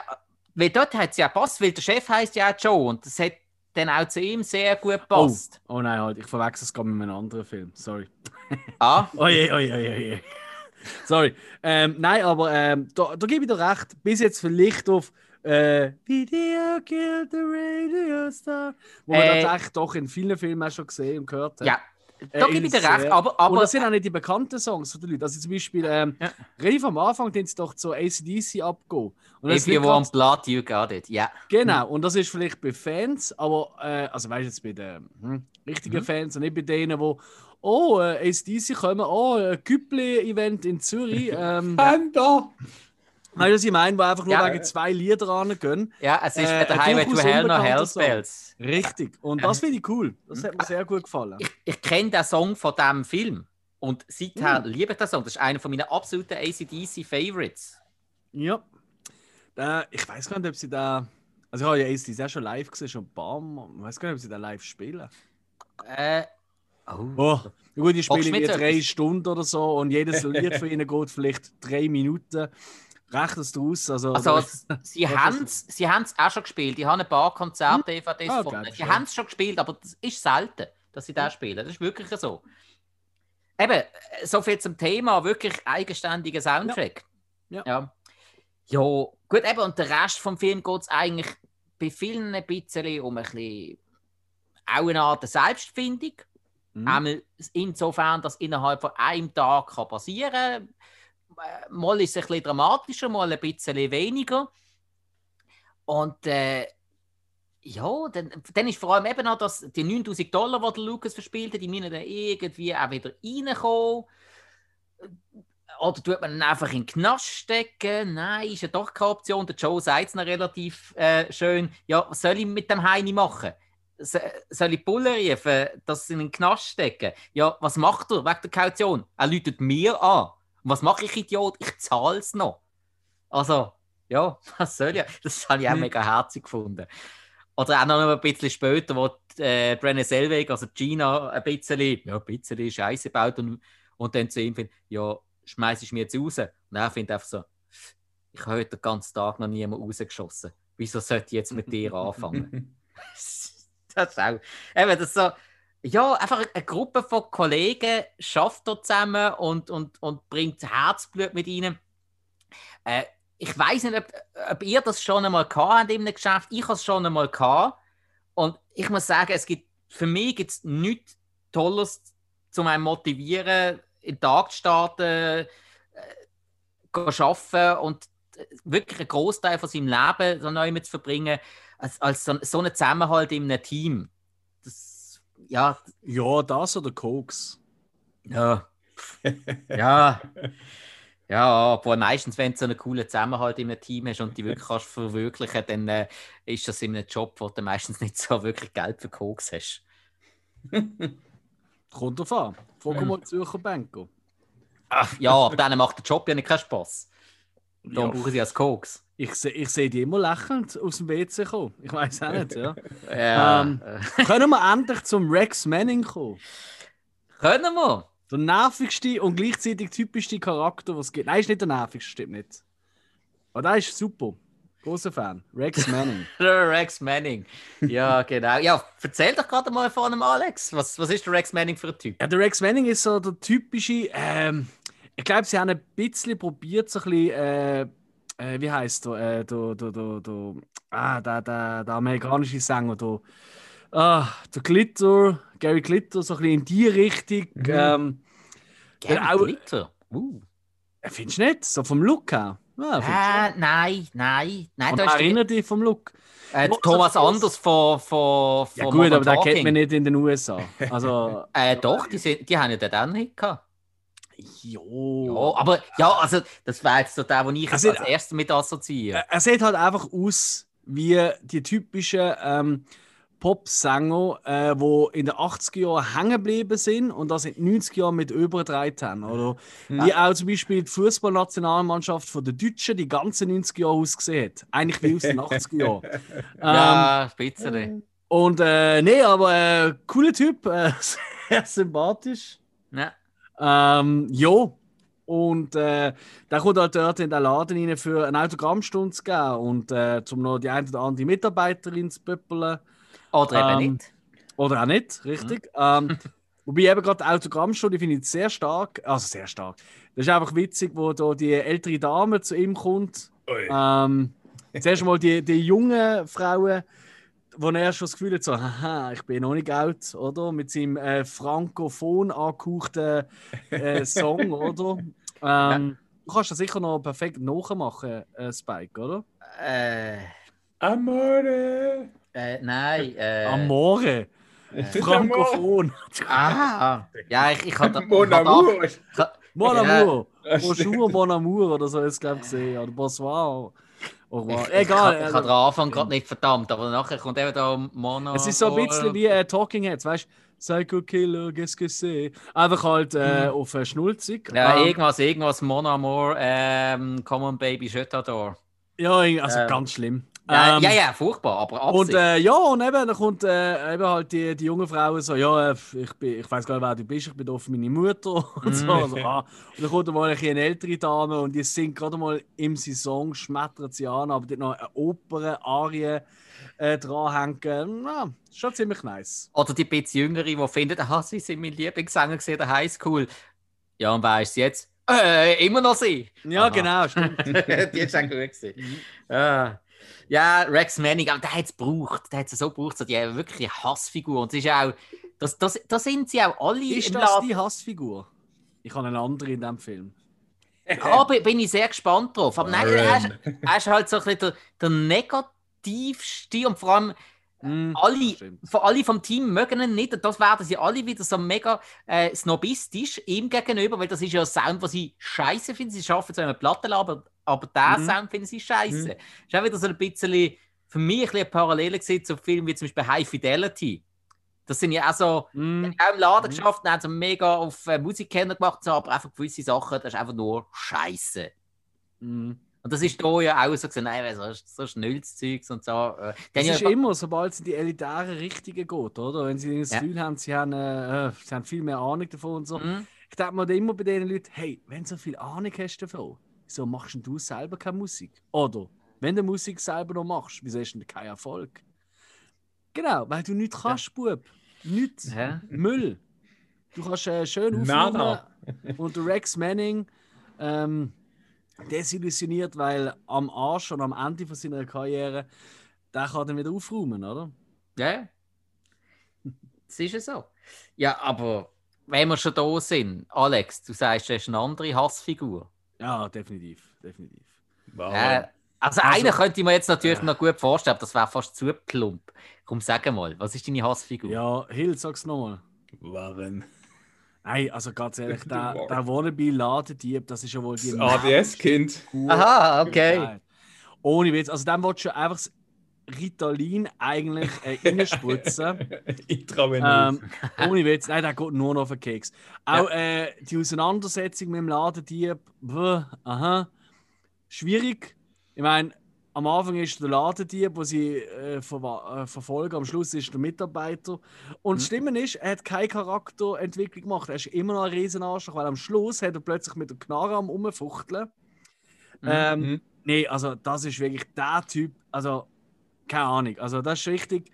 weil dort hat es ja passt, weil der Chef heißt ja auch Joe und das hat dann auch zu ihm sehr gut gepasst. Oh nein, halt, ich verwechsel es gerade mit einem anderen Film. Sorry. Ah, Oje, oje, oje, oje. Sorry. Ähm, nein, aber ähm, da, da gebe ich dir recht. Bis jetzt vielleicht auf äh, Video killed the radio star. Wo man Äh, tatsächlich doch in vielen Filmen auch schon gesehen und gehört hat. Ja, Äh, da gebe ich dir recht, äh, aber, und aber das sind auch nicht die bekannten Songs von den Leuten. Also zum Beispiel, ähm, Ja. relativ am Anfang, den sie doch zu ACDC abgehen. Und if you want blood, you got it. Ja. Genau, und das ist vielleicht bei Fans, aber, äh, also weißt du, jetzt bei den hm, richtigen Mhm. Fans und nicht bei denen, die, oh, äh, ACDC kommen, oh, ein Güppli-Event in Zürich. Ähm, Panda! weißt du, was ich meine, wo einfach nur Ja. wegen zwei Lieder rangehen. Ja, es ist Äh, weder ein Highway to Hell noch unbekannter Hell Song. Spells. Richtig. Und das finde ich cool. Das hat mir sehr gut gefallen. Ich, ich kenne den Song von diesem Film und seither Mhm. liebe ich den Song. Das ist einer von meinen absoluten ACDC-Favorites. Ja. Äh, ich weiß gar nicht, ob sie da. Also, ich habe ja ACDC auch schon live gesehen, schon ein paar Mal. Ich weiß gar nicht, ob sie da live spielen. Äh, oh. Oh, gut, spielen mit wie drei? Stunden oder so und jedes Lied von ihnen geht vielleicht drei Minuten. Rechnest du aus? Also, Also, sie haben es sie haben's auch schon gespielt. Die haben ein paar Konzerte, DVDs Ah, gefunden. geil, Sie haben es schon gespielt, aber das ist selten, dass sie das spielen. Das ist wirklich so. Eben, so viel zum Thema, wirklich eigenständiger Soundtrack. Ja. ja. Ja, gut, eben, und der Rest vom Film geht es eigentlich bei vielen ein bisschen um ein bisschen auch eine Art Selbstfindung. Mhm. Insofern, dass innerhalb von einem Tag kann passieren kann. Mal ist es ein bisschen dramatischer, mal ein bisschen weniger. Und äh, ja, dann, dann ist vor allem eben auch, dass die 9000 Dollar, die Lucas verspielt hat, die müssen dann irgendwie auch wieder reinkommen. Oder tut man ihn einfach in den Knast stecken? Nein, ist ja doch keine Option. Der Joe sagt es noch relativ äh, schön. Ja, was soll ich mit dem Heini machen? So- soll ich Bulle rufen, dass sie in den Knast stecken? Ja, was macht er wegen der Kaution? Er läutet mir an. Und was mache ich, Idiot? Ich zahle es noch. Also, ja, was soll ich? Das habe ich auch Hm. mega herzig gefunden. Oder auch noch ein bisschen später, wo die, äh, Selweg, also Gina, ein bisschen, ja, ein bisschen Scheiße baut und, und dann zu ihm findet, ja, schmeiß ich mir jetzt raus. Und er findet einfach so, ich habe heute den ganzen Tag noch niemand rausgeschossen. Wieso sollte ich jetzt mit dir anfangen? das ist auch, eben, das so, ja, einfach eine Gruppe von Kollegen schafft dort zusammen und, und, und bringt Herzblut mit ihnen. Äh, ich weiß nicht, ob, ob ihr das schon einmal gehabt in einem Geschäft. Ich habe es schon einmal gehabt. Und ich muss sagen, es gibt, für mich gibt es nichts Tolles, um einen motivieren, in den Tag zu starten, äh, arbeiten und äh, wirklich einen Großteil von seinem Leben so neu zu verbringen, als, als so, so einen Zusammenhalt in einem Team. Das, ja, Ja, das oder Koks. ja. ja. Ja, aber meistens, wenn du so einen coolen Zusammenhalt in einem Team hast und die wirklich kannst verwirklichen, dann äh, ist das in einem Job, wo du meistens nicht so wirklich Geld für Koks hast. Kommt drauf an. Frag mal Zürcher Banker. Ach, ja, aber denen macht der Job ja nicht keinen Spaß. Darum Ja. brauchen sie als Koks. Ich, se- ich sehe die immer lächelnd aus dem WC kommen. Ich weiß auch nicht, ja. Ja. Ähm. äh, Können wir endlich zum Rex Manning kommen? können wir? Der nervigste und gleichzeitig typischste Charakter, was es gibt. Nein, ist nicht der nervigste, stimmt nicht. Aber der ist super. Großer Fan. Rex Manning. Der Rex Manning. Ja, genau. Ja, erzähl doch gerade mal von dem Alex. Was, was ist der Rex Manning für ein Typ? Ja, der Rex Manning ist so der typische. Ähm, ich glaube, sie haben ein bisschen probiert, so ein bisschen. Äh, äh, wie heißt der? Äh, der, der, der, der, ah, der, der, der amerikanische Sänger. Der, ah, der Glitter, Gary Glitter, so ein bisschen in die Richtung. Mhm. Ähm, Gary auch- Glitter. Uh. äh, findest du nicht? So vom Look her? Ja, findest Äh, nein, nein. Nein, Und erinnert dich vom Look. äh, Thomas Anders von, von, von Ja, gut, aber den kennt man nicht in den USA. Also, Äh, doch, die, sind, die haben ja den dann nicht gehabt. Jo. Ja, aber ja, also das wäre jetzt so der, den ich Also, als erstes mit assoziiere. Er- er sieht halt einfach aus wie die typischen ähm, Pop-Sänger, äh, die in den 80er Jahren hängen geblieben sind und das in den 90er Jahren mit überdreht haben. Oder wie auch zum Beispiel die Fußballnationalmannschaft von den Deutschen die ganzen 90er Jahre ausgesehen hat. Eigentlich wie aus den 80er Jahren. Ähm, ja, Spitzere. Und äh, nee, aber äh, cooler Typ, äh, sehr sympathisch. Ja. Ähm, ja. Und äh, der kommt halt dort in den Laden rein für eine Autogrammstunde zu geben und äh, zum noch die eine oder andere Mitarbeiterin zu pöppeln. Oder eben Ähm, nicht. Oder auch nicht, richtig. Ähm, Wobei eben gerade die Autogrammstunde finde ich sehr stark. Also sehr stark. Das ist einfach witzig, wo da die ältere Dame zu ihm kommt. Ähm, zuerst mal die, die jungen Frauen, wo er schon das Gefühl hat, so, haha, ich bin noch nicht alt, oder? Mit seinem äh, frankophon angehauchten äh, Song, oder? Ähm, Du kannst das sicher noch perfekt nachmachen, äh, Spike, oder? Äh, Amore! äh, nein. Äh, Amore. Frankophon. Ah, ja, ich, ich hatte. Mon amour! Mon Ja. amour. Bonjour, mon amour oder so, jetzt glaube ich gesehen. Oder bonsoir. Revoir. Ich, Egal. Ich, ich, ich also- habe den Anfang gerade nicht verdammt, aber nachher kommt eben da Mono. Es ist so ein bisschen wie äh, Talking Heads, weißt du? Psycho Killer, c'est? Einfach halt äh, auf äh, Schnulzig. Ja, Ähm, irgendwas, irgendwas, Mon Amour, ähm, Come on Baby, t'adore. ja, also ähm, ganz schlimm. Ja, Ähm, ja, ja, furchtbar, aber Und Absicht. äh, ja, und eben, dann kommt äh, eben halt die, die junge Frau so, ja, äh, ich, bin, ich weiß gar nicht, wer du bist, ich bin doch meine Mutter und so. Mm. Also, ah. Und dann kommt mal eine ältere Dame und die singt gerade mal im Song, schmettert sie an, aber dort noch eine Oper-Arie äh, dranhängen. Ist schon ziemlich nice. Oder die bisschen Jüngere, die finden, ah, sie sind mein Lieblingssänger gesehen, der Highschool. Ja, und wer ist jetzt? Äh, immer noch sie. Ja, Aha. genau, stimmt. die ist auch gut gewesen. Ah. Ja, Rex Manning, aber der hat es gebraucht. Der hat es so gebraucht, so die wirkliche Hassfigur. Und es ist auch, das, das, das sind sie auch alle Ist das Laden. die Hassfigur? Ich habe eine andere in diesem Film. Ja, bin, bin ich sehr gespannt drauf. Aber nein, er ist, er ist halt so ein bisschen der, der negativste und vor allem Mm, alle, von alle vom Team mögen ihn nicht. Und das werden sie alle wieder so mega äh, snobistisch ihm gegenüber, weil das ist ja ein Sound, den sie scheiße finden. Sie schaffen es einen Plattenladen, aber, den Mhm. Sound finden sie scheiße. Mhm. Ist auch wieder so ein bisschen, für mich ein bisschen eine Parallele zu Filmen wie zum Beispiel High Fidelity. Das sind ja auch so, Mm, auch im Laden Mhm. geschafft haben so mega auf äh, Musikkenner gemacht, so, aber einfach gewisse Sachen, das ist einfach nur scheiße. mm. Und das ist hier ja auch so gesehen, nein, so, so Schnulzzeugs und so. Äh, haben ist ja, immer, sobald es in die elitären Richtungen geht, oder? Wenn sie das Ja. Gefühl haben, sie haben, äh, sie haben viel mehr Ahnung davon und so. Mhm. Ich denke mir immer bei den Leuten, hey, wenn du so viel Ahnung hast davon, wieso machst du selber keine Musik? Oder, wenn du Musik selber noch machst, wieso hast du keinen Erfolg? Genau, weil du nichts kannst, Bub. Nichts. Ja. Müll. Du kannst äh, schön. Nada. Und Rex Manning ähm, desillusioniert, weil am Arsch und am Ende von seiner Karriere, der kann dann wieder aufräumen, oder? Ja, ja. Das ist ja so. Ja, aber wenn wir schon da sind, Alex, du sagst, du hast eine andere Hassfigur. Ja, definitiv, definitiv. Warren. Äh, also, Also- einen könnte ich mir jetzt natürlich Ja. noch gut vorstellen, aber das wäre fast zu plump. Komm, sag mal, was ist deine Hassfigur? Ja, Hill, sag's nochmal. Warren. Nein, also ganz ehrlich, der, der Wannabe-Ladedieb, das ist ja wohl die Das ADS-Kind. Aha, okay. Ohne Witz, also dem willst du einfach das Ritalin eigentlich äh, reinspritzen. Intravenös. Ähm, ohne Witz, nein, der geht nur noch auf den Keks. Auch äh, die Auseinandersetzung mit dem Ladendieb, bäh, aha, schwierig. Ich meine, am Anfang ist der Ladendieb, wo sie äh, ver äh, verfolgen, am Schluss ist der Mitarbeiter. Und das Schlimme ist, er hat keine Charakterentwicklung gemacht. Er ist immer noch ein Riesenarschloch, weil am Schluss hat er plötzlich mit der Knarre am Rumfuchteln. Ähm, Mhm. Nee, also das ist wirklich der Typ, also keine Ahnung, also das ist richtig,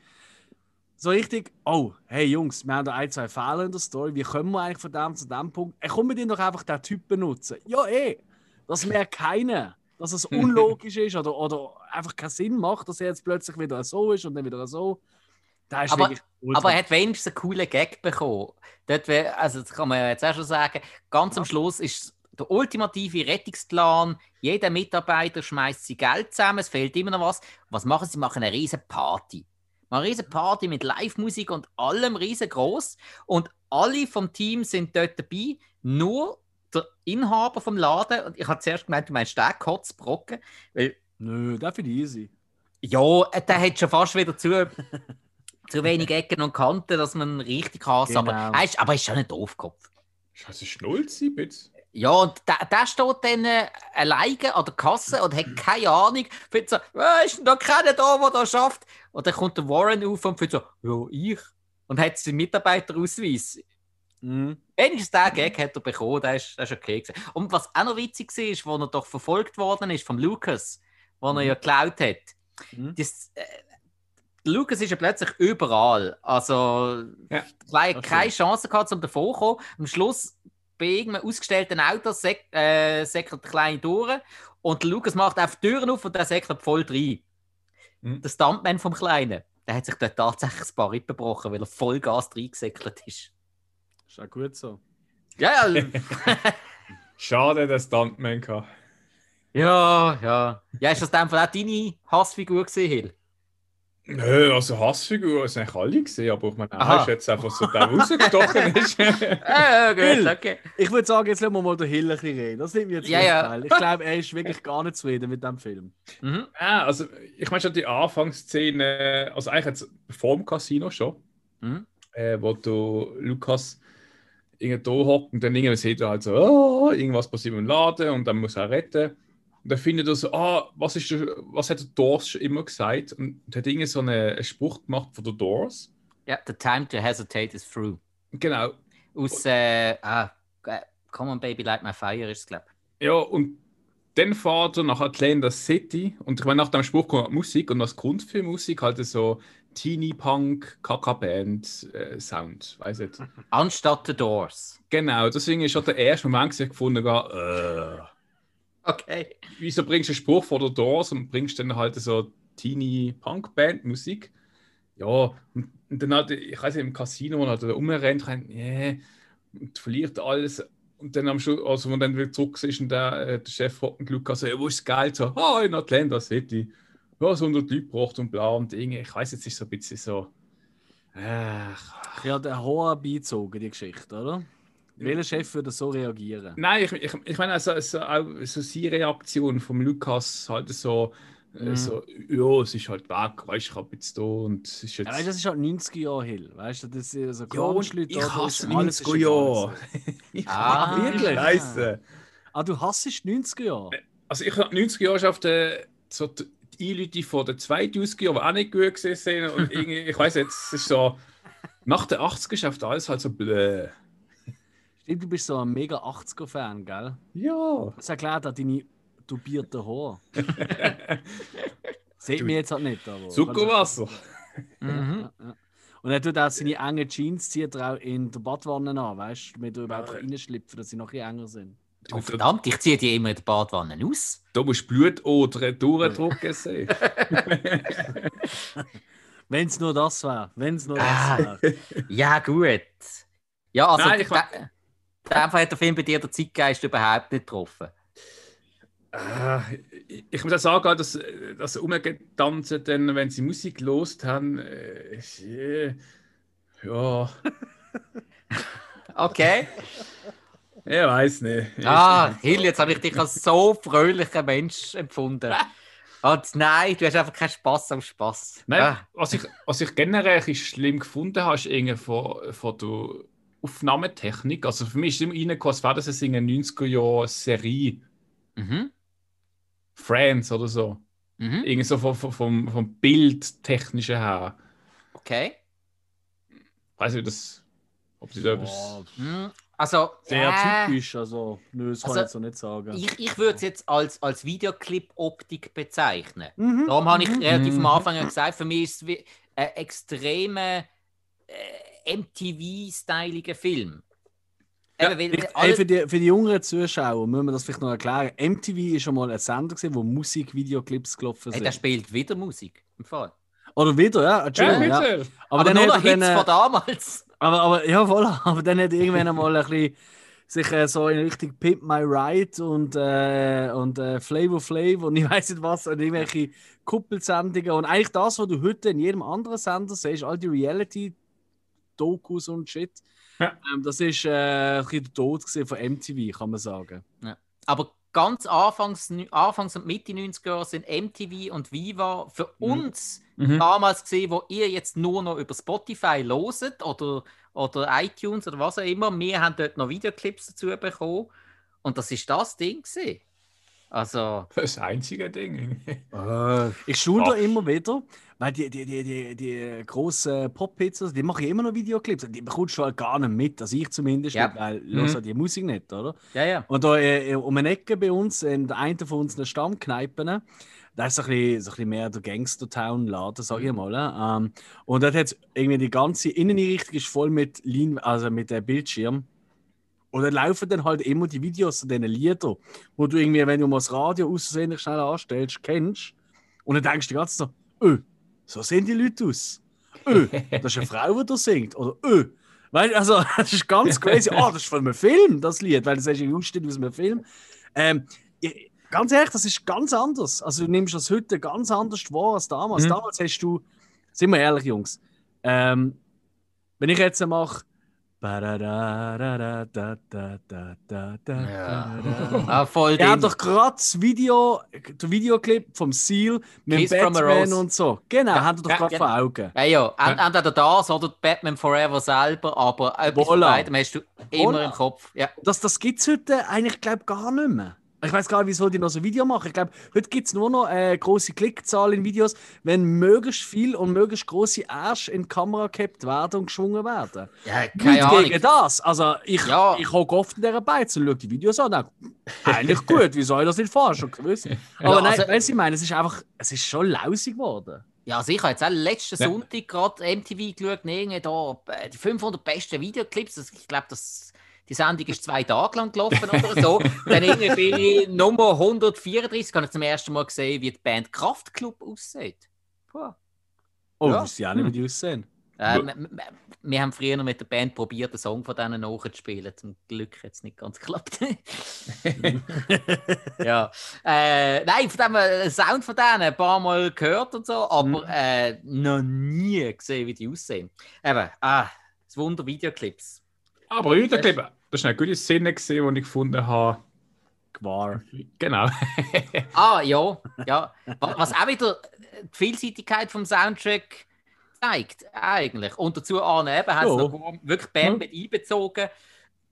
so richtig, oh, hey Jungs, wir haben da ein, zwei Fehler in der Story, wie kommen wir eigentlich von dem zu dem Punkt? Ey, komm, wir den doch einfach den Typ benutzen. Ja, eh, das merkt keiner, dass es unlogisch ist oder, oder einfach keinen Sinn macht, dass er jetzt plötzlich wieder so ist und dann wieder so. Da ist Aber- Aber er hat wenigstens einen coolen Gag bekommen. Dort also das kann man ja jetzt auch schon sagen. Ganz am Schluss ist der ultimative Rettungsplan. Jeder Mitarbeiter schmeißt sie Geld zusammen, es fehlt immer noch was. Was machen sie? Sie machen eine riesen Party. Eine riesen Party mit Live-Musik und allem riesengroß. Und alle vom Team sind dort dabei. Nur der Inhaber vom Laden. Und ich habe zuerst gemeint, du meinst den Kotzbrocken. Weil Nö, das finde ich easy. ja, äh, der hat schon fast wieder zu, zu wenig Ecken und Kanten, dass man richtig hasst. Aber, Genau. er ist, aber er ist schon ein Doofkopf. Scheiße, Schnulzi, bitte. Ja, und der, der steht dann äh, alleine an der Kasse und hat keine Ahnung. Findet so, äh, ist denn da keiner da, der das schafft? Und dann kommt der Warren auf und findet so, ja, ich. Und hat seinen Mitarbeiterausweis. Mhm. Wenigstens den Gag hat er bekommen, der ist, ist okay gewesen. Und was auch noch witzig war, ist, wo er doch verfolgt worden ist vom Lucas, wo er ja geklaut hat. Mhm. Das, äh, Lucas ist ja plötzlich überall. Also, Ja. keine Chance gehabt, um davor zu kommen. Am Schluss bei irgendeinem ausgestellten Auto sek äh, säckelt der Kleine durch und der Lucas macht einfach die Türen auf und der säckelt voll rein. Mhm. Der Stuntman vom Kleinen, der hat sich dort tatsächlich ein paar Rippen gebrochen, weil er Vollgas reingesäckelt ist. Ist auch gut so. Ja, ja, Schade, dass Stuntman kann. ja, ja. Ja, ist das in dem Fall auch deine Hassfigur gewesen, Hill? Nö, also Hassfigur sind eigentlich alle gesehen, aber ich meine, er ist jetzt einfach so der rausgestochen ist. Ja, ja, gut, okay. Ich würde sagen, jetzt lassen wir mal den Hill ein bisschen reden. Das nimmt mir jetzt Ja, ja. teil. Ich glaube, er ist wirklich gar nicht zufrieden mit dem Film. Mhm. ja, also ich meine schon die Anfangsszene, also eigentlich jetzt vor dem Casino schon, Mhm. äh, wo du Lukas irgendwo hockt und dann irgendwann sieht er halt so, oh, irgendwas passiert im Laden und dann muss er retten. Und dann findet er so, ah, was, ist der, was hat der Doors schon immer gesagt? Und hat irgendwie so einen, einen Spruch gemacht von der Doors. Ja, the time to hesitate is through. Genau. Aus, äh, ah, äh, Come on Baby, light my fire ist es, glaube Ja, und dann fährt er nach Atlanta City und ich meine, nach dem Spruch kommt Musik und was kommt für Musik? Halt so Teeny Punk, Kaka-Band äh, Sound, weiß nicht. Anstatt The Doors. genau, deswegen ist schon der erste Moment, den ich gefunden habe, äh, Okay. wieso bringst du einen Spruch vor der Doors und bringst dann halt so Teeny Punk Band Musik? Ja, und, dann halt, ich weiß nicht, im Casino, wo er halt rumrennt, rennt, yeah, und verliert alles. Und dann am Schluss, also wenn dann wieder zurück ist und der, äh, der Chef den Lukas, ja, wo ist das Geld? So, ah, in Atlanta City. Ja, so 100 Leute braucht und bla und Dinge. Ich weiß jetzt ist so ein bisschen so. Ach, Ich habe den Horror beizogen, die Geschichte, oder? Welcher Chef würde so reagieren? Nein, ich, ich, ich meine, also, also auch so seine Reaktion vom Lukas halt so, äh, Mhm. so ja, es ist halt weg, weißt du, ich hab jetzt da und es ist jetzt. Ja, weißt, du, das ist halt 90er Jahre Hill. Weißt du, das ist so Ja, und Grunge-Leute, ich hasse ist alles 90er ist Jahre. egal. Ich Ah, wirklich? Scheiße. Ah, du hasst 90er Jahre? Also ich habe 90er Jahre auf der so die Einleute von den 2000er Jahren, die auch nicht gut gesehen sind. Und irgendwie, ich weiß jetzt, es ist so, nach den 80er ist oft alles halt so blöd. Du bist so ein mega 80er-Fan, gell? Ja. Das erklärt auch deine dubierten Haare. Seht mir jetzt halt nicht, aber. Zuckerwasser. Mhm. Ja, ja. Und er tut auch seine engen Jeans zieht er auch in der Badwanne an, weißt du, damit er überhaupt reinschlüpfen dass sie noch ein bisschen enger sind. Oh, verdammt, ich ziehe die immer in die Badwanne aus. Da musst du Blutodern durchdrucken sehen. Wenn es nur das wäre. Wenn es nur Ah. das wäre. Ja, gut. Ja, also, Nein, ich da, da hat der Film bei dir den Zeitgeist überhaupt nicht getroffen. Ah, ich- ich muss auch sagen, dass das Umgetanzen, dann, wenn sie Musik gelost haben, äh, äh, ja, Okay. ich weiß nicht. Ah, Hill, jetzt habe ich dich als so fröhlicher Mensch empfunden. Und nein, du hast einfach keinen Spaß am Spaß. Nein, Ah, was, ich, was ich generell schlimm gefunden habe, ist irgendwie von, von der Aufnahmetechnik. Also für mich ist immer reingekommen, als wäre das eine 90er-Jahre-Serie. mhm. Friends oder so. Mhm. Irgendwie so vom, vom, vom, Bildtechnischen her. Okay. Weiß ich, das, ob sie da etwas. Boah, Hm, Also, sehr äh, typisch, also, nö, das kann Also, ich jetzt so nicht sagen. ich, ich würde es jetzt als, als Videoclip-Optik bezeichnen. Mhm. Darum habe ich relativ Mhm. am Anfang ja gesagt, für mich ist es wie ein extremer äh, MTV-styliger Film. Ja, Eben, weil Ich, ey, alle- für, die, für die jüngeren Zuschauer müssen wir das vielleicht noch erklären. MTV ist schon mal ein Sender, gewesen, wo Musikvideoclips gelaufen hey, sind. der spielt wieder Musik. Im Fall. Oder wieder, ja, Entschuldigung. Ja, bitte. Aber, dann nur noch Hits dann, äh, von damals. Aber, aber ja, voll. Aber dann hat irgendwann einmal ein bisschen sich äh, so in Richtung Pimp My Ride und, äh, und äh, Flavor Flav und ich weiß nicht was, und irgendwelche Kuppelsendungen. Und eigentlich das, was du heute in jedem anderen Sender siehst, all die Reality-Dokus und Shit, Ja. ähm, das ist äh, ein bisschen der Tod gewesen von MTV, kann man sagen. Aber ganz anfangs, anfangs und Mitte 90er Jahre sind MTV und Viva für Mhm. uns Mhm. damals gesehen, wo ihr jetzt nur noch über Spotify loset oder, oder iTunes oder was auch immer. Wir haben dort noch Videoclips dazu bekommen. Und das ist das Ding gesehen. Also, Das einzige Ding. Ich staune da Ach. immer wieder, weil die, die, die, die, die grossen Pop-Hits, die machen immer noch Videoclips. Die bekommst du halt gar nicht mit, also ich zumindest Ja. nicht, weil Mhm. mhm. halt die Musik nicht, oder? ja, ja. Und da äh, um eine Ecke bei uns, in der einen von unseren Stammkneipen, da ist so ein bisschen, so ein bisschen mehr der Gangster-Town-Laden, sag ich mal. äh. Ähm, und dort hat irgendwie die ganze Inneneinrichtung ist voll mit, Lean, also mit äh, Bildschirm. Und dann laufen dann halt immer die Videos von diesen Liedern, wo du irgendwie, wenn du mal das Radio aussehentlich schnell anstellst, kennst. Und dann denkst du die ganze Zeit so, öh, so sehen die Leute aus. Öh, das ist eine Frau, die da singt. Oder öh. Weißt, du, also, das ist ganz crazy. Oh, das ist von einem Film, das Lied, weil das ist irgendwie aussteht aus einem Film. Ähm, ganz ehrlich, das ist ganz anders. Also, du nimmst das heute ganz anders wahr als damals. Mhm. Damals hast du, sind wir ehrlich, Jungs, ähm, wenn ich jetzt mache. Ja. Ah, voll Er hat doch gerade das Video, der Videoclip vom Seal mit Kiss from Batman und so. Genau, Ja, hat er doch ja, gerade genau. vor Augen. Ja, ja. Ent- Entweder das oder Batman Forever selber, aber etwas Voilà. beidem hast du immer Voilà. im Kopf. Ja. Das, das gibt es heute eigentlich, glaube gar nicht mehr. Ich weiß gar nicht, wieso die noch so ein Video machen. Ich glaube, heute gibt es nur noch äh, große Klickzahlen in Videos, wenn möglichst viel und möglichst große Ärsche in die Kamera gehabt werden und geschwungen werden. ja, Nicht keine Ahnung. gegen das. Also ich, Ja. ich hocke oft in dieser Beiz und schaue die Videos an. denke, Eigentlich gut, wieso habe ich das nicht vorher schon gewusst? Aber Ja, nein, also- weißt du, ich meine, es ist einfach, es ist schon lausig geworden. Ja, also ich habe jetzt auch letzten Ja. Sonntag gerade MTV geschaut, irgendwie da äh, die 500 besten Videoclips. Ich glaube, das, die Sendung ist zwei Tage lang gelaufen oder so. Dann irgendwie bin ich Nummer 134, habe ich zum ersten Mal gesehen, wie die Band Kraftklub aussieht. Puh. Oh, Ja. ich weiß ja nicht, wie die aussehen. Äh, m- wir haben früher noch mit der Band probiert, einen Song von denen nachzuspielen. Zum Glück hat es nicht ganz geklappt. ja. Äh, nein, von dem äh, Sound von denen ein paar Mal gehört und so, aber Mhm. äh, noch nie gesehen, wie die aussehen. Eben, ah, das Wunder Videoclips. Aber Videoclip, das ist eine gute Szene, gewesen, die ich gefunden habe. Gewahr. Genau. Ah, ja, ja. Wa- Was auch wieder die Vielseitigkeit vom Soundtrack zeigt, eigentlich. Und dazu Arne eben hat es wirklich Band mit einbezogen.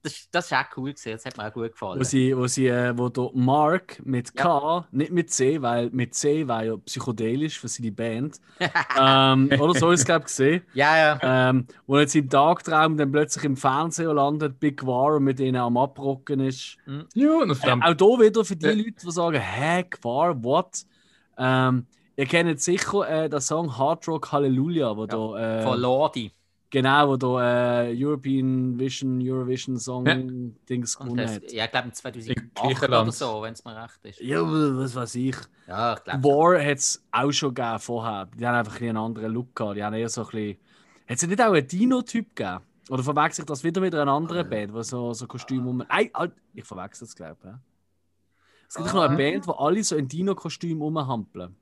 Das, das ist auch cool gewesen, das hat mir auch gut gefallen. Wo sie, wo sie, äh, wo der Mark mit K, nicht mit C, weil mit C war ja psychedelisch für seine Band. ähm, oder so ist es, glaube ich, gesehen. Ja, ja. Ähm, wo jetzt im Tagtraum dann plötzlich im Fernsehen landet, Big War und mit ihnen am Abrocken ist. ja, und Äh, auch hier wieder für die Ja. Leute, die sagen, hä, War, what? Ähm, ihr kennt sicher äh, den Song Hard Rock Hallelujah, wo da, äh, Von Lordi. Genau, wo da äh, European Vision, Eurovision Song Ja. Dings gewonnen das, hat. ja, ich glaube 2008 oder so, wenn es mir recht ist. Ja, was weiß ich. Ja, ich glaube. War hat es auch schon gegeben vorher. Die haben einfach ein einen anderen Look gehabt. Die haben eher so ein bisschen. Hat es nicht auch einen Dino-Typ gegeben? Oder verwechsel ich das wieder mit einer anderen Band, wo so, so Kostüm um. Nein, halt, ich verwechsel es, glaube ich. Ja. Es gibt doch noch eine Ah. Band, wo alle so in Dino-Kostüm rumhampeln.